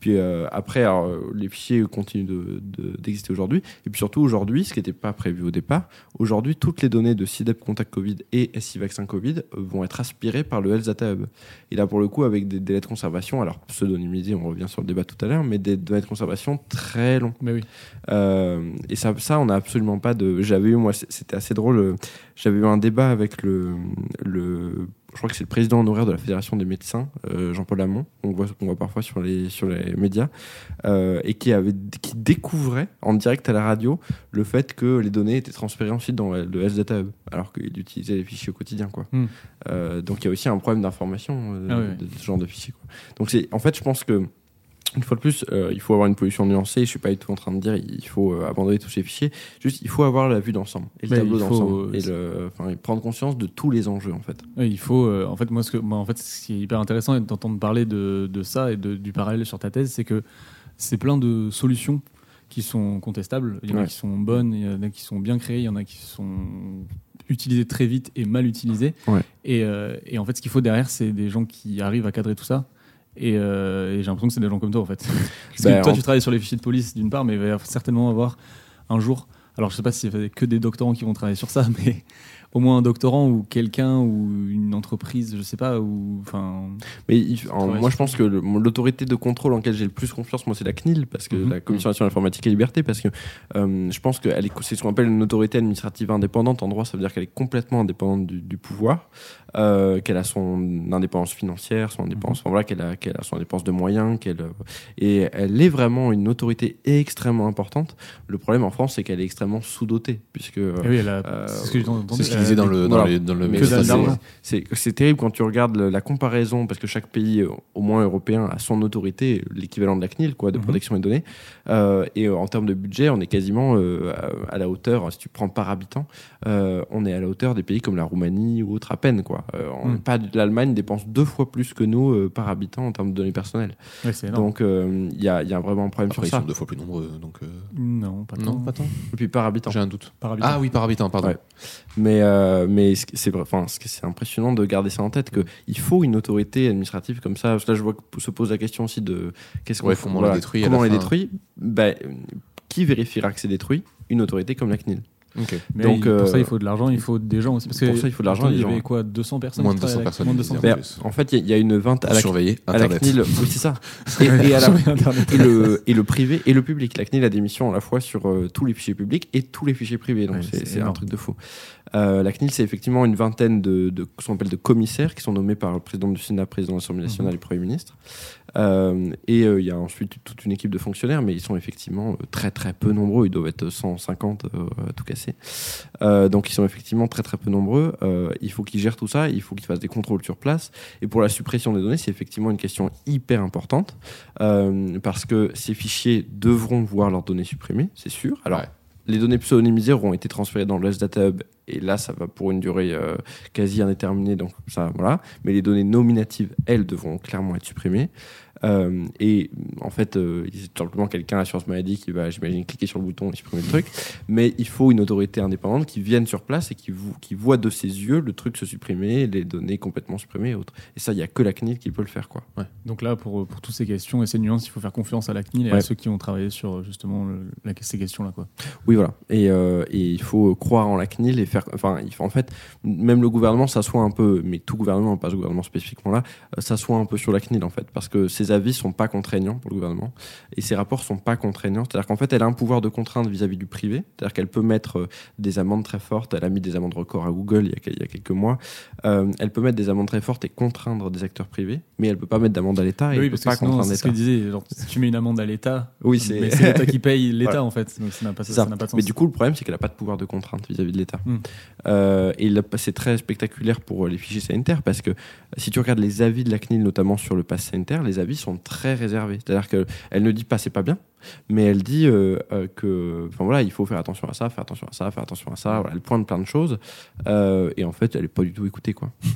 C: Puis euh, après, alors, euh, les fichiers continuent de- de- d'exister aujourd'hui. Et puis surtout, aujourd'hui, ce qui n'était pas prévu au départ, aujourd'hui, toutes les données de SIDEP Contact Covid et SI Vaccin Covid euh, vont être aspirées par le Health Data Hub. Et là, pour le coup, avec des délais de conservation, alors pseudonymisés, on revient sur le débat tout à l'heure, mais des délais de conservation très longs.
B: Mais oui.
C: Euh, et ça, ça on n'a absolument pas de. J'avais eu, moi, c'était assez drôle. J'avais eu un débat avec le, le. Je crois que c'est le président honoraire de la Fédération des médecins, euh, Jean-Paul Hamon, qu'on voit, qu'on voit parfois sur les, sur les médias, euh, et qui, avait, qui découvrait en direct à la radio le fait que les données étaient transférées ensuite dans le Health Data Hub, alors qu'il utilisait les fichiers au quotidien. Quoi.
B: Hmm.
C: Euh, donc il y a aussi un problème d'information
B: Ah oui,
C: de, ce genre de fichiers. Quoi. Donc en fait, je pense que une fois de plus, euh, il faut avoir une position nuancée. Je suis pas du tout en train de dire il faut euh, abandonner tous ces fichiers. Juste, il faut avoir la vue d'ensemble et le
B: Mais
C: tableau d'ensemble
B: euh,
C: et, le, enfin, et prendre conscience de tous les enjeux en fait.
B: Il faut, euh, en fait, moi, ce que, moi, en fait, ce qui est hyper intéressant d'entendre parler de, de ça et de- du parallèle sur ta thèse, c'est que c'est plein de solutions qui sont contestables. Il y en a
C: Ouais.
B: qui sont bonnes, il y en a qui sont bien créées, il y en a qui sont utilisées très vite et mal utilisées.
C: Ouais.
B: Et, euh, et en fait, ce qu'il faut derrière, c'est des gens qui arrivent à cadrer tout ça. Et, euh, et j'ai l'impression que c'est des gens comme toi, en fait. Parce
C: Ben,
B: que toi,
C: en-
B: tu travailles sur les fichiers de police, d'une part, mais il va y avoir certainement avoir un jour. Alors, je sais pas si c'est que des doctorants qui vont travailler sur ça, mais au moins un doctorant ou quelqu'un ou une entreprise, je sais pas, ou enfin.
C: Mais il- en-
B: Ouais,
C: moi, je pense que l'autorité de contrôle en laquelle j'ai le plus confiance, moi, c'est la CNIL, parce que
B: Mhm.
C: la Commission nationale informatique et liberté, parce que euh, je pense que c'est ce qu'on appelle une autorité administrative indépendante. En droit, ça veut dire qu'elle est complètement indépendante du, du pouvoir, euh, qu'elle a son indépendance financière, son indépendance, enfin, voilà, qu'elle a, qu'elle a son indépendance de moyens, qu'elle euh, et elle est vraiment une autorité extrêmement importante. Le problème en France, c'est qu'elle est extrêmement sous-dotée, puisque
B: oui, elle a-
C: euh,
B: c'est ce que j'ai entendu.
A: C'est dans le, dans les- dans le
C: terrible quand tu regardes la comparaison, parce que chaque pays, euh, au moins européen, a son autorité, l'équivalent de la CNIL, quoi, de
B: Mhm.
C: protection des données. Euh, et euh, en termes de budget, on est quasiment euh, à, à la hauteur, si tu prends par habitant, euh, on est à la hauteur des pays comme la Roumanie ou autre à peine. Quoi. Euh, on-
B: Mhm.
C: pas, L'Allemagne dépense deux fois plus que nous euh, par habitant en termes de données personnelles.
B: Ouais.
C: Donc euh, il y, a, il y a vraiment un problème
A: Après, ils
C: sur
A: sont
C: ça.
A: deux fois plus nombreux, donc. euh,
B: Non, pas tant.
A: Non, pas tant.
C: Et puis par habitant.
A: J'ai un doute.
B: Par habitant.
A: Ah oui, par habitant, pardon.
C: Ouais. Mais, euh, c'est enfin, impressionnant de garder ça en tête qu'il faut une autorité administrative comme ça. Parce que là, je vois que se pose la question aussi de qu'est-ce qu'on
A: Ouais, comment on les détruit
C: Comment on les
A: fin.
C: détruit? Ben, Qui vérifiera que c'est détruit? Une autorité comme la CNIL.
A: Ok.
B: Mais
C: Donc,
B: il- pour
C: euh,
B: ça, il faut de l'argent, il faut des gens aussi. Parce que
C: pour ça, il faut de l'argent
B: Il
C: des
B: y avait
C: gens.
B: quoi 200 personnes
A: Moins de 200
B: travaillaient à la-
A: personnes,
B: Moins de
A: il
B: 200
A: disait.
C: Ben,
A: plus.
C: en fait, il y, a- il y a une vente à
A: Pour
C: la,
A: surveiller
C: à la
A: Internet.
C: CNIL. Oui, c'est ça. Et, et à la- et le, et le privé et le public. La CNIL a des missions à la fois sur euh, tous les fichiers publics et tous les fichiers privés. Donc
B: Ouais,
C: c'est un truc de fou. Euh, la CNIL, c'est effectivement une vingtaine de, de ce qu'on appelle de commissaires qui sont nommés par le président du Sénat, président de l'Assemblée nationale et Premier ministre. Euh, et euh, il y a ensuite toute une équipe de fonctionnaires, mais ils sont effectivement euh, très très peu nombreux. Ils doivent être 150 euh, à tout casser. Donc ils sont effectivement très très peu nombreux. Il faut qu'ils gèrent tout ça, il faut qu'ils fassent des contrôles sur place. Et pour la suppression des données, c'est effectivement une question hyper importante parce que ces fichiers devront voir leurs données supprimées, c'est sûr. Alors. Les données pseudonymisées auront été transférées dans le Data Hub et là ça va pour une durée euh, quasi indéterminée donc ça voilà. Mais les données nominatives elles devront clairement être supprimées Euh, et en fait euh, tout simplement quelqu'un à l'assurance maladie qui va j'imagine cliquer sur le bouton et supprimer le truc mais il faut une autorité indépendante qui vienne sur place et qui, vous, qui voit de ses yeux le truc se supprimer les données complètement supprimées et autres et ça il y a que la CNIL qui peut le faire quoi
B: Donc là, pour, pour toutes ces questions et ces nuances, il faut faire confiance à la CNIL et à
C: Ouais.
B: ceux qui ont travaillé sur justement le- la- ces questions-là. quoi.
C: Oui, voilà. Et, euh, et il faut croire en la CNIL et faire. Enfin, il faut, en fait, même le gouvernement s'assoit un peu, mais tout gouvernement, pas ce gouvernement spécifiquement là, euh, s'assoit un peu sur la CNIL en fait, parce que ces avis sont pas contraignants pour le gouvernement et ces rapports sont pas contraignants. C'est-à-dire qu'en fait, elle a un pouvoir de contrainte vis-à-vis du privé. C'est-à-dire qu'elle peut mettre euh, des amendes très fortes. Elle a mis des amendes records à Google il y a, il y a quelques mois. Euh, elle peut mettre des amendes très fortes et contraindre des acteurs privés, mais elle peut pas mettre d'amende à l'État
B: oui,
C: elle peut
B: parce
C: pas
B: que sinon,
C: contraindre
B: c'est ce que
C: l'État.
B: disais. genre, si tu mets une amende à l'État,
C: Oui, c'est
B: l'État qui paye l'État
C: Voilà.
B: en fait. Donc ça n'a pas,
C: C'est
B: ça
C: ça.
B: n'a pas de sens.
C: Mais du coup, le problème, c'est qu'elle n'a pas de pouvoir de contrainte vis-à-vis de l'État.
B: Mm.
C: Euh, et c'est très spectaculaire pour les fichiers sanitaires parce que si tu regardes les avis de la CNIL, notamment sur le pass sanitaire, les avis sont très réservés. C'est-à-dire qu'elle ne dit pas c'est pas bien, mais elle dit euh, euh, que, enfin voilà, il faut faire attention à ça, faire attention à ça, faire attention à ça. Voilà, elle pointe plein de choses. Euh, et en fait, elle n'est pas du tout écoutée, quoi.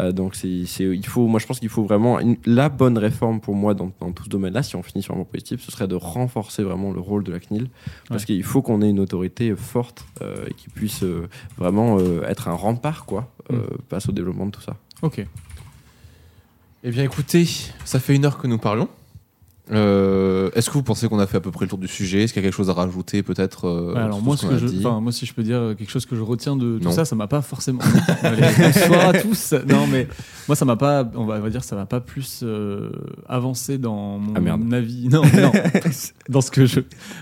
C: Euh, donc, c'est, il faut, moi, je pense qu'il faut vraiment une- la bonne réforme pour moi dans, dans tout ce domaine-là. Si on finit sur un mot positif, ce serait de renforcer vraiment le rôle de la CNIL, parce
B: Ouais.
C: qu'il faut qu'on ait une autorité forte et qui puisse vraiment être un rempart, quoi,
B: Mm.
C: face au développement de tout ça.
B: Ok.
A: Eh bien, écoutez, ça fait une heure que nous parlons. Euh, Est-ce que vous pensez qu'on a fait à peu près le tour du sujet? Est-ce qu'il y a quelque chose à rajouter, peut-être euh,
B: alors moi,
A: ce
B: que je, si je peux dire quelque chose que je retiens de tout
A: Non.
B: ça, ça m'a pas forcément. Allez, bonsoir à tous. Non, mais moi, ça m'a pas. On va, on va dire, ça m'a pas plus euh, avancé dans mon
C: Ah,
B: avis. Non, non, dans ce que je,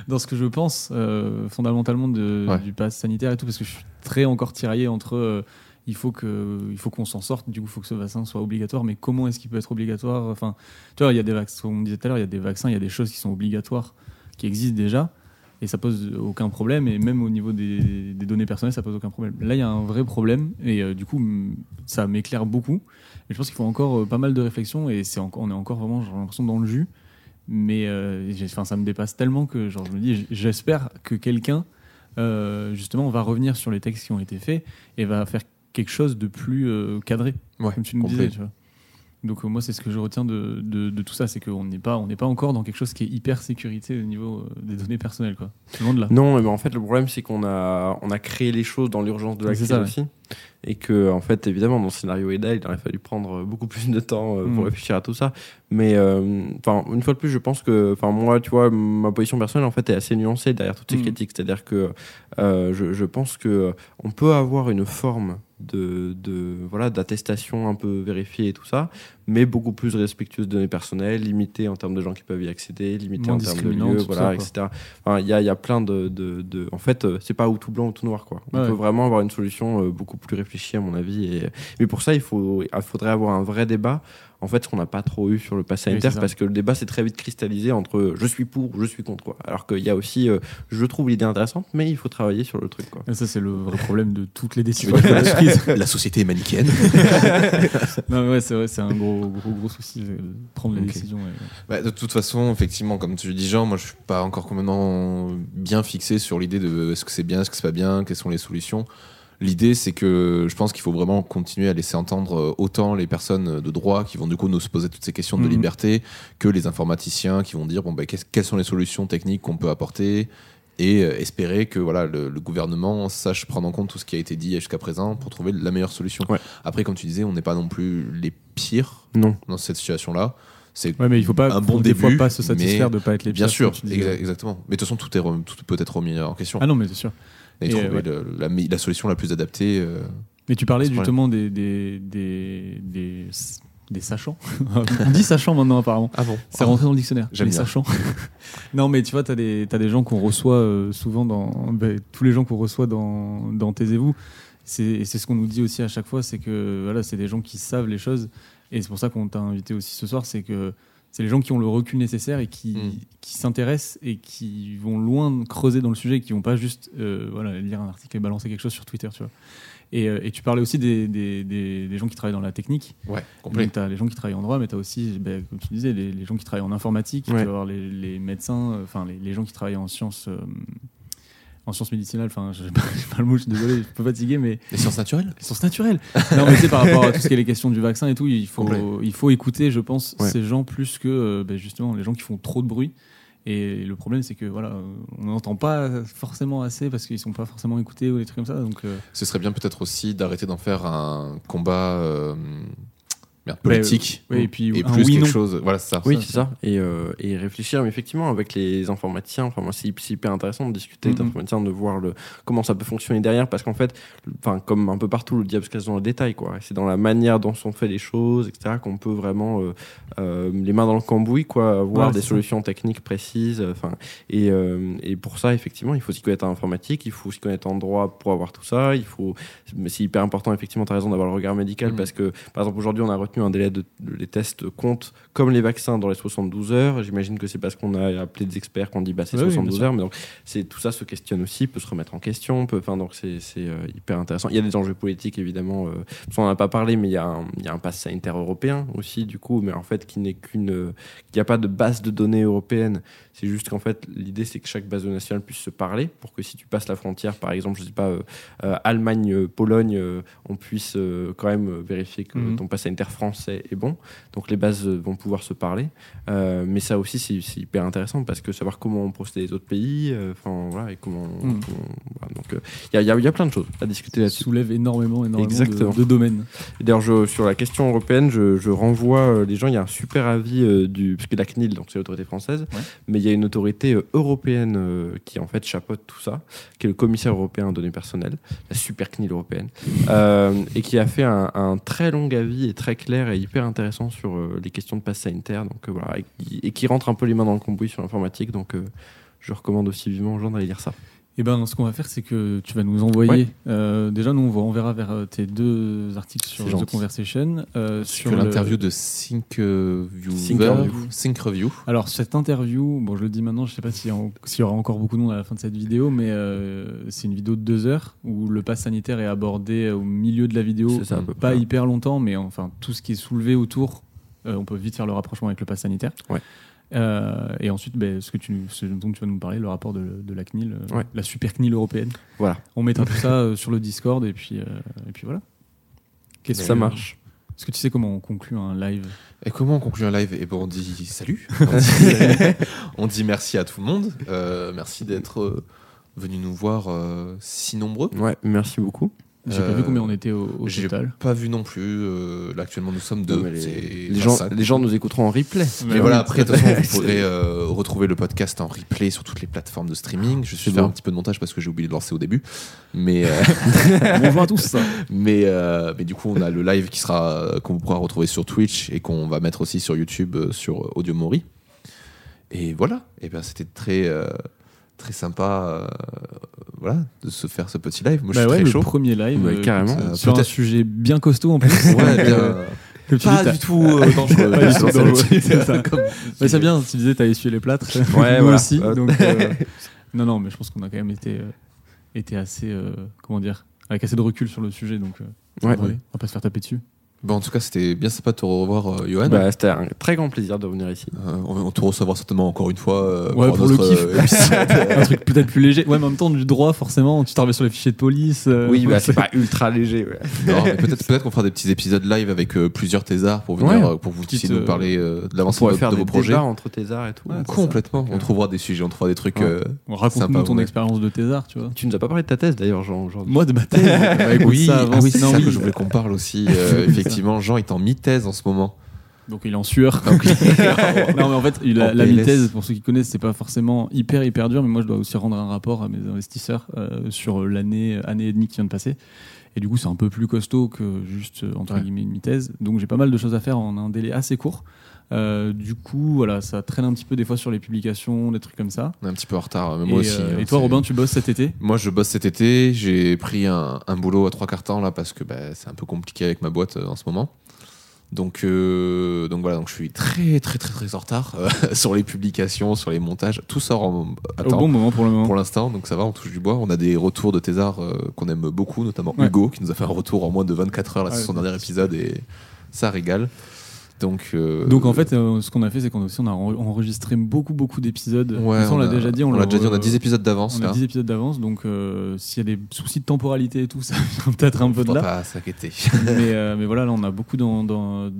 B: dans ce que je pense euh, fondamentalement de,
A: Ouais.
B: du pass sanitaire et tout, parce que je suis très encore tiraillé entre. Il faut que, il faut qu'on s'en sorte. Du coup, il faut que ce vaccin soit obligatoire. Mais comment est-ce qu'il peut être obligatoire Enfin, tu vois, il y a des vaccins. On disait tout à l'heure, il y a des vaccins, il y a des choses qui sont obligatoires, qui existent déjà et ça pose aucun problème et même au niveau des, données personnelles ça pose aucun problème là il y a un vrai problème et euh, du coup ça m'éclaire beaucoup et je pense qu'il faut encore euh, pas mal de réflexion et c'est encore on est encore vraiment j'ai l'impression dans le jus mais euh, ça me dépasse tellement que genre je me dis j'espère que quelqu'un euh, justement va revenir sur les textes qui ont été faits et va faire quelque chose de plus euh, cadré
A: Ouais,
B: comme tu nous disais tu vois. Donc euh, moi c'est ce que je retiens de, de, de tout ça c'est qu'on n'est pas on n'est pas encore dans quelque chose qui est hyper sécurité au niveau euh, des données personnelles quoi. Là
C: Non, mais en fait, le problème, c'est qu'on a, on a créé les choses dans l'urgence de la crise
B: ouais.
C: Et que, en fait, évidemment, dans le scénario EDA, il aurait fallu prendre beaucoup plus de temps euh, pour
B: Mm.
C: réfléchir à tout ça. Mais, euh, enfin, une fois de plus, je pense que, enfin, moi, tu vois, ma position personnelle, en fait, est assez nuancée derrière toutes ces
B: Mm.
C: critiques. C'est-à-dire que euh, je, je pense que euh, on peut avoir une forme de, de voilà d'attestation un peu vérifiée et tout ça, mais beaucoup plus respectueuse de données personnelles, limitée en termes de gens qui peuvent y accéder, limitée
B: Moins
C: en termes de lieux, voilà,
B: ça,
C: etc. Enfin, il y a, y a plein de, de, de- En fait, euh, c'est pas ou tout blanc ou tout noir, quoi. On
B: Ouais.
C: peut vraiment avoir une solution euh, beaucoup plus réfléchie, à mon avis. Et... Mais pour ça, il, faut, il faudrait avoir un vrai débat. En fait, ce qu'on n'a pas trop eu sur le pass sanitaire, parce que le débat s'est très vite cristallisé entre euh, je suis pour, je suis contre, quoi. Alors qu'il y a aussi, euh, je trouve l'idée intéressante, mais il faut travailler sur le truc, quoi.
B: Et ça, c'est le vrai problème de toutes les décisions
A: la, la société est manichéenne
B: non, mais ouais, c'est vrai, c'est un gros, gros, gros souci de prendre les décisions. ouais.
A: Bah, de toute façon, effectivement, comme tu le dis, Jean, moi je suis pas encore complètement bien fixé sur l'idée de est-ce que c'est bien, est-ce que c'est pas bien, quelles sont les solutions. L'idée, c'est que je pense qu'il faut vraiment continuer à laisser entendre euh, autant les personnes de droit qui vont du coup nous se poser toutes ces questions de
B: Mhm.
A: liberté que les informaticiens qui vont dire bon, bah, qu'est-ce- quelles sont les solutions techniques qu'on peut apporter et euh, espérer que voilà, le, le gouvernement sache prendre en compte tout ce qui a été dit jusqu'à présent pour trouver la meilleure solution.
C: Ouais.
A: Après, comme tu disais, on n'est pas non plus les pires
C: Non.
A: dans cette situation-là. C'est
B: Ouais, mais il faut pas,
A: Un bon
B: fois
A: début,
B: pas se satisfaire de pas être les
A: Bien
B: pires,
A: sûr,
B: disais.
A: exa- exactement. Mais de toute façon, tout, est tout peut être remis en question.
B: Ah non, mais c'est sûr.
A: Et,
B: et,
A: trouver
B: ouais.
A: le- la, solution la plus adaptée. euh,
B: Mais tu parlais justement des, des, des, des, des sachants. On dit sachants maintenant, apparemment.
A: Ah bon
B: C'est rentré dans le dictionnaire.
A: J'aime
B: les
A: bien.
B: sachants. non, mais tu vois, tu as, des t'as des gens qu'on reçoit euh, souvent dans. ben, tous les gens qu'on reçoit dans, dans Taisez-vous. C'est et c'est ce qu'on nous dit aussi à chaque fois c'est que voilà, c'est des gens qui savent les choses. Et c'est pour ça qu'on t'a invité aussi ce soir. C'est que c'est les gens qui ont le recul nécessaire et qui,
A: Mm.
B: qui s'intéressent et qui vont loin creuser dans le sujet et qui vont pas juste euh, voilà, lire un article et balancer quelque chose sur Twitter. Tu vois. Et, euh, et tu parlais aussi des, des, des, des gens qui travaillent dans la technique.
A: Ouais, complet.
B: Donc, tu as les gens qui travaillent en droit, mais tu as aussi, ben, comme tu disais, les, les gens qui travaillent en informatique, tu
C: Ouais.
B: vas avoir les, les médecins, euh, enfin, les, les gens qui travaillent en sciences. En sciences médicinales, enfin, je pas, j'ai pas le mot, je suis désolé, je suis un peu fatigué, mais
A: Les sciences naturelles
B: les sciences naturelles. non, mais tu sais, par rapport à tout ce qui est les questions du vaccin et tout, il faut,
A: Complet.
B: il faut écouter, je pense,
C: Ouais.
B: ces gens plus que euh, ben, justement les gens qui font trop de bruit. Et le problème, c'est que voilà, on n'entend pas forcément assez parce qu'ils sont pas forcément écoutés ou des trucs comme ça. Donc, euh,
A: Ce serait bien peut-être aussi d'arrêter d'en faire un combat. euh, politique
B: oui, et puis
A: et
B: un
A: plus
B: oui,
A: quelque
B: non.
A: chose. Voilà, c'est ça.
C: Oui, c'est ça. Et, euh, et réfléchir, mais effectivement, avec les informaticiens, enfin, moi, c'est c'est hyper intéressant de discuter
B: Mhm.
C: d'informaticiens, de voir le, comment ça peut fonctionner derrière, parce qu'en fait, enfin, comme un peu partout, le diable se cache dans le détail, quoi. C'est dans la manière dont sont fait les choses, etc., qu'on peut vraiment, euh, euh, les mains dans le cambouis, quoi, avoir
B: Ouais,
C: des
B: ça.
C: solutions techniques précises, enfin, et, euh, et pour ça, effectivement, il faut s'y connaître en informatique, il faut s'y connaître en droit pour avoir tout ça, il faut, mais c'est hyper important, effectivement, tu as raison d'avoir le regard médical,
A: Mhm.
C: parce que, par exemple, aujourd'hui, on a retenu un délai de, les tests comptent comme les vaccins dans les 72 heures. J'imagine que c'est parce qu'on a appelé des experts qu'on dit bah c'est
B: Ouais, oui,
C: 72
B: bien
C: heures, mais donc c'est tout ça se questionne aussi, peut se remettre en question, peut, donc c'est c'est, euh, hyper intéressant. Il y a des enjeux politiques évidemment, euh, qu'on n'en a pas parlé, mais il y a un, il y a un pass sanitaire européen aussi du coup, mais en fait qui n'est qu'une, euh, qu'il n'y a pas de base de données européenne. C'est juste qu'en fait l'idée c'est que chaque base nationale puisse se parler pour que si tu passes la frontière, par exemple, je sais pas euh, euh, Allemagne, euh, Pologne, on puisse quand même vérifier que
B: Mhm.
C: ton pass sanitaire français est bon. Donc les bases vont pouvoir se parler. Mais ça aussi, c'est hyper intéressant parce que savoir comment on procède les autres pays, enfin voilà, et comment.
B: Mm.
C: comment- voilà, donc il y, a, y y a plein de choses à discuter
B: Ça
C: là-dessus.
B: soulève énormément, énormément
C: Exactement.
B: de, de domaines.
C: D'ailleurs, sur la question européenne, je, je renvoie les gens. Il y a un super avis du parce que la CNIL, donc c'est l'autorité française,
B: Ouais.
C: mais il y a une autorité euh, européenne euh, qui en fait chapeaute tout ça, qui est le commissaire européen aux données personnelles, la super CNIL européenne, euh, et qui a fait un, très long avis et très clair et hyper intéressant sur les questions de passe sanitaire. Donc et qui, rentre un peu les mains dans le cambouis sur l'informatique. Donc je recommande aussi vivement aux gens d'aller lire ça.
B: Et ben, ce qu'on va faire, c'est que tu vas nous envoyer.
C: Ouais.
B: euh, déjà, nous, on va- on verra vers euh, tes deux articles sur The
C: gentil.
B: Conversation. euh,
A: Sur
B: le-
A: l'interview de Sync euh,
C: Sync Review.
A: Sync Review.
B: Alors, cette interview, bon, je le dis maintenant, je sais pas s'il s'il y aura encore beaucoup de monde à la fin de cette vidéo, mais euh, c'est une vidéo de deux heures où le pass sanitaire est abordé au milieu de la vidéo.
C: C'est ça,
B: pas hyper longtemps, mais enfin, tout ce qui est soulevé autour, euh, on peut vite faire le rapprochement avec le pass sanitaire.
C: Ouais.
B: Euh, et ensuite, ben, ce, que tu, ce dont tu vas nous parler, le rapport de, de la CNIL, euh,
C: Ouais.
B: la super CNIL européenne.
C: Voilà.
B: On mettra tout ça euh, sur le Discord et puis, euh, et puis voilà. Qu'est-ce
C: Ça
B: que-
C: marche.
B: Est-ce que tu sais comment on conclut un live?
A: Et comment on conclut un live? Eh ben on dit salut. On dit, on dit merci à tout le monde. Euh, merci d'être venu nous voir euh, si nombreux.
C: Ouais, merci beaucoup.
B: J'ai pas
A: Euh,
B: vu combien on était au, au
A: J'ai
B: total.
A: pas vu non plus. euh, là actuellement nous sommes deux.
C: Les, gens,
A: 25.
C: les gens nous écouteront en replay.
A: Mais voilà,
B: oui.
A: après, de toute façon, vous pourrez euh, retrouver le podcast en replay sur toutes les plateformes de streaming. Je suis faire un petit peu de montage parce que j'ai oublié de lancer au début. Mais, euh,
B: Bonjour à tous.
A: mais, euh, mais du coup, on a le live qui sera qu'on pourra retrouver sur Twitch et qu'on va mettre aussi sur YouTube euh, sur Audio Mori. Et voilà, et ben c'était très euh, très sympa euh, voilà, de se faire ce petit live. Moi, je
B: Bah
A: suis
B: ouais,
A: très
B: le
A: chaud.
B: premier live.
C: Ouais,
B: euh,
C: carrément.
B: écoute,
A: Euh,
B: sur un sujet bien costaud en plus.
A: Ouais, bien,
B: tu
A: pas
B: dis,
A: du tout euh, dangereux.
B: Pas du tout
A: C'est
B: dangereux,
A: là-dessus.
B: c'est ça.
A: Comme-
B: c'est bien, tu disais t'as essuyé les plâtres.
C: Ouais,
B: Nous
C: voilà.
B: aussi.
C: Euh,
B: Donc, euh, non, non, mais je pense qu'on a quand même été, euh, été assez, euh, comment dire, avec assez de recul sur le sujet. Donc, euh, on va pas se faire taper dessus.
A: Bon, en tout cas, c'était bien sympa de te revoir, euh, Johan.
C: Bah, C'était un très grand plaisir de venir ici.
A: Euh, on va te recevoir certainement encore une fois euh,
B: Ouais,
A: pour,
B: pour
A: un
B: le kiff.
A: euh, épisode.
B: un truc peut-être plus léger. Ouais, mais en même temps, du droit, forcément, tu t'en sur les fichiers de police. euh,
C: Oui, bah, c'est pas ultra léger. ouais.
A: Peut-être peut-être qu'on fera des petits épisodes live avec euh, plusieurs thésards pour venir
C: Ouais.
A: euh, pour vous
B: Petite,
A: nous
B: euh,
A: parler euh, de
C: On
A: l'avancée de,
C: faire
A: de
C: des
A: vos projets.
C: entre tes arts et tout.
B: Ouais, c'est
A: Complètement. On trouvera des sujets, on trouvera des trucs.
C: Ouais.
A: euh,
B: Raconte-nous ton
A: ouais.
B: expérience de thésard, tu vois.
C: Tu nous as pas parlé de ta thèse d'ailleurs, Jean, aujourd'hui.
B: Moi, de ma thèse.
A: oui,
B: ça avance.
A: oui, c'est
B: Non,
A: ça
B: oui.
A: que je voulais qu'on parle aussi. euh, effectivement, Jean est en mi-thèse en ce moment.
B: Donc il est en sueur.
A: Donc,
B: non mais en fait, la mi-thèse, pour ceux qui connaissent, c'est pas forcément hyper hyper dur, mais moi je dois aussi rendre un rapport à mes investisseurs euh, sur l'année année et demie qui vient de passer. Et du coup, c'est un peu plus costaud que juste euh, entre guillemets une mi-thèse. Donc j'ai pas mal de choses à faire en un délai assez court. Euh, du coup, voilà, ça traîne un petit peu des fois sur les publications, des trucs comme ça.
A: un petit peu en retard. mais
B: et,
A: moi aussi.
B: euh,
A: hein,
B: et toi, Robin, tu bosses cet été?
A: Moi, je bosse cet été. J'ai pris un, un boulot à trois quarts temps là parce que bah, c'est un peu compliqué avec ma boîte euh, en ce moment. Donc, donc voilà, donc je suis très très très très en retard sur les publications, sur les montages. Tout sort en, à
B: Au
A: temps
B: bon moment pour le moment.
A: pour l'instant, donc ça va, on touche du bois. On a des retours de Thésard qu'on aime beaucoup, notamment
B: Ouais.
A: Hugo qui nous a fait un retour en moins de 24 heures là, sur
B: Ouais,
A: son dernier épisode et ça régale. Donc, euh,
B: Donc en fait, euh, ce qu'on a fait, c'est qu'on a aussi on a en- enregistré beaucoup beaucoup d'épisodes.
A: ouais,
B: on, l'a déjà dit.
A: On l'a
B: le-
A: déjà dit, on a 10 épisodes d'avance
B: On
A: là.
B: a 10 épisodes d'avance, donc euh, s'il y a des soucis de temporalité et tout, ça vient peut-être un peu de là.
A: pas s'inquiéter.
B: mais, mais voilà, là, on a beaucoup d'en- d'en-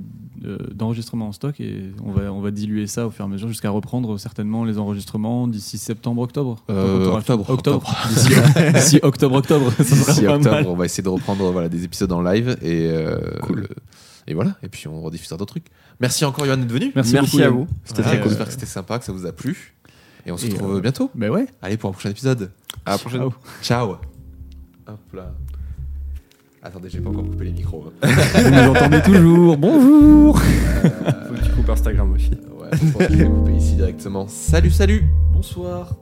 B: d'enregistrements en stock et on va, on va diluer ça au fur et à mesure jusqu'à reprendre certainement les enregistrements d'ici septembre-octobre. Quand t'auras-
A: octobre,
B: Octobre. D'ici d'ici octobre-octobre. Ça sera
A: D'ici
B: pas
A: octobre,
B: mal.
A: on va essayer de reprendre voilà, des épisodes en live et
C: Cool.
A: Et voilà, et puis on rediffusera d'autres trucs. Merci encore, Johan, d'être venu.
B: Merci,
C: Merci
B: beaucoup,
C: à vous. C'était
A: Ouais,
C: très cool.
A: J'espère que c'était sympa, que ça vous a plu. Et on se
B: Et,
A: retrouve
B: euh,
A: bientôt.
B: Ben ouais.
A: Allez, pour un prochain épisode.
C: À la prochaine.
B: Ciao.
A: Ciao. Hop là. Attendez, j'ai pas encore coupé les micros. hein.
B: Vous nous entendez toujours. Bonjour.
C: Faut que tu coupes Instagram aussi.
A: Ouais, je pense que je vais couper ici directement. Salut, salut. Bonsoir.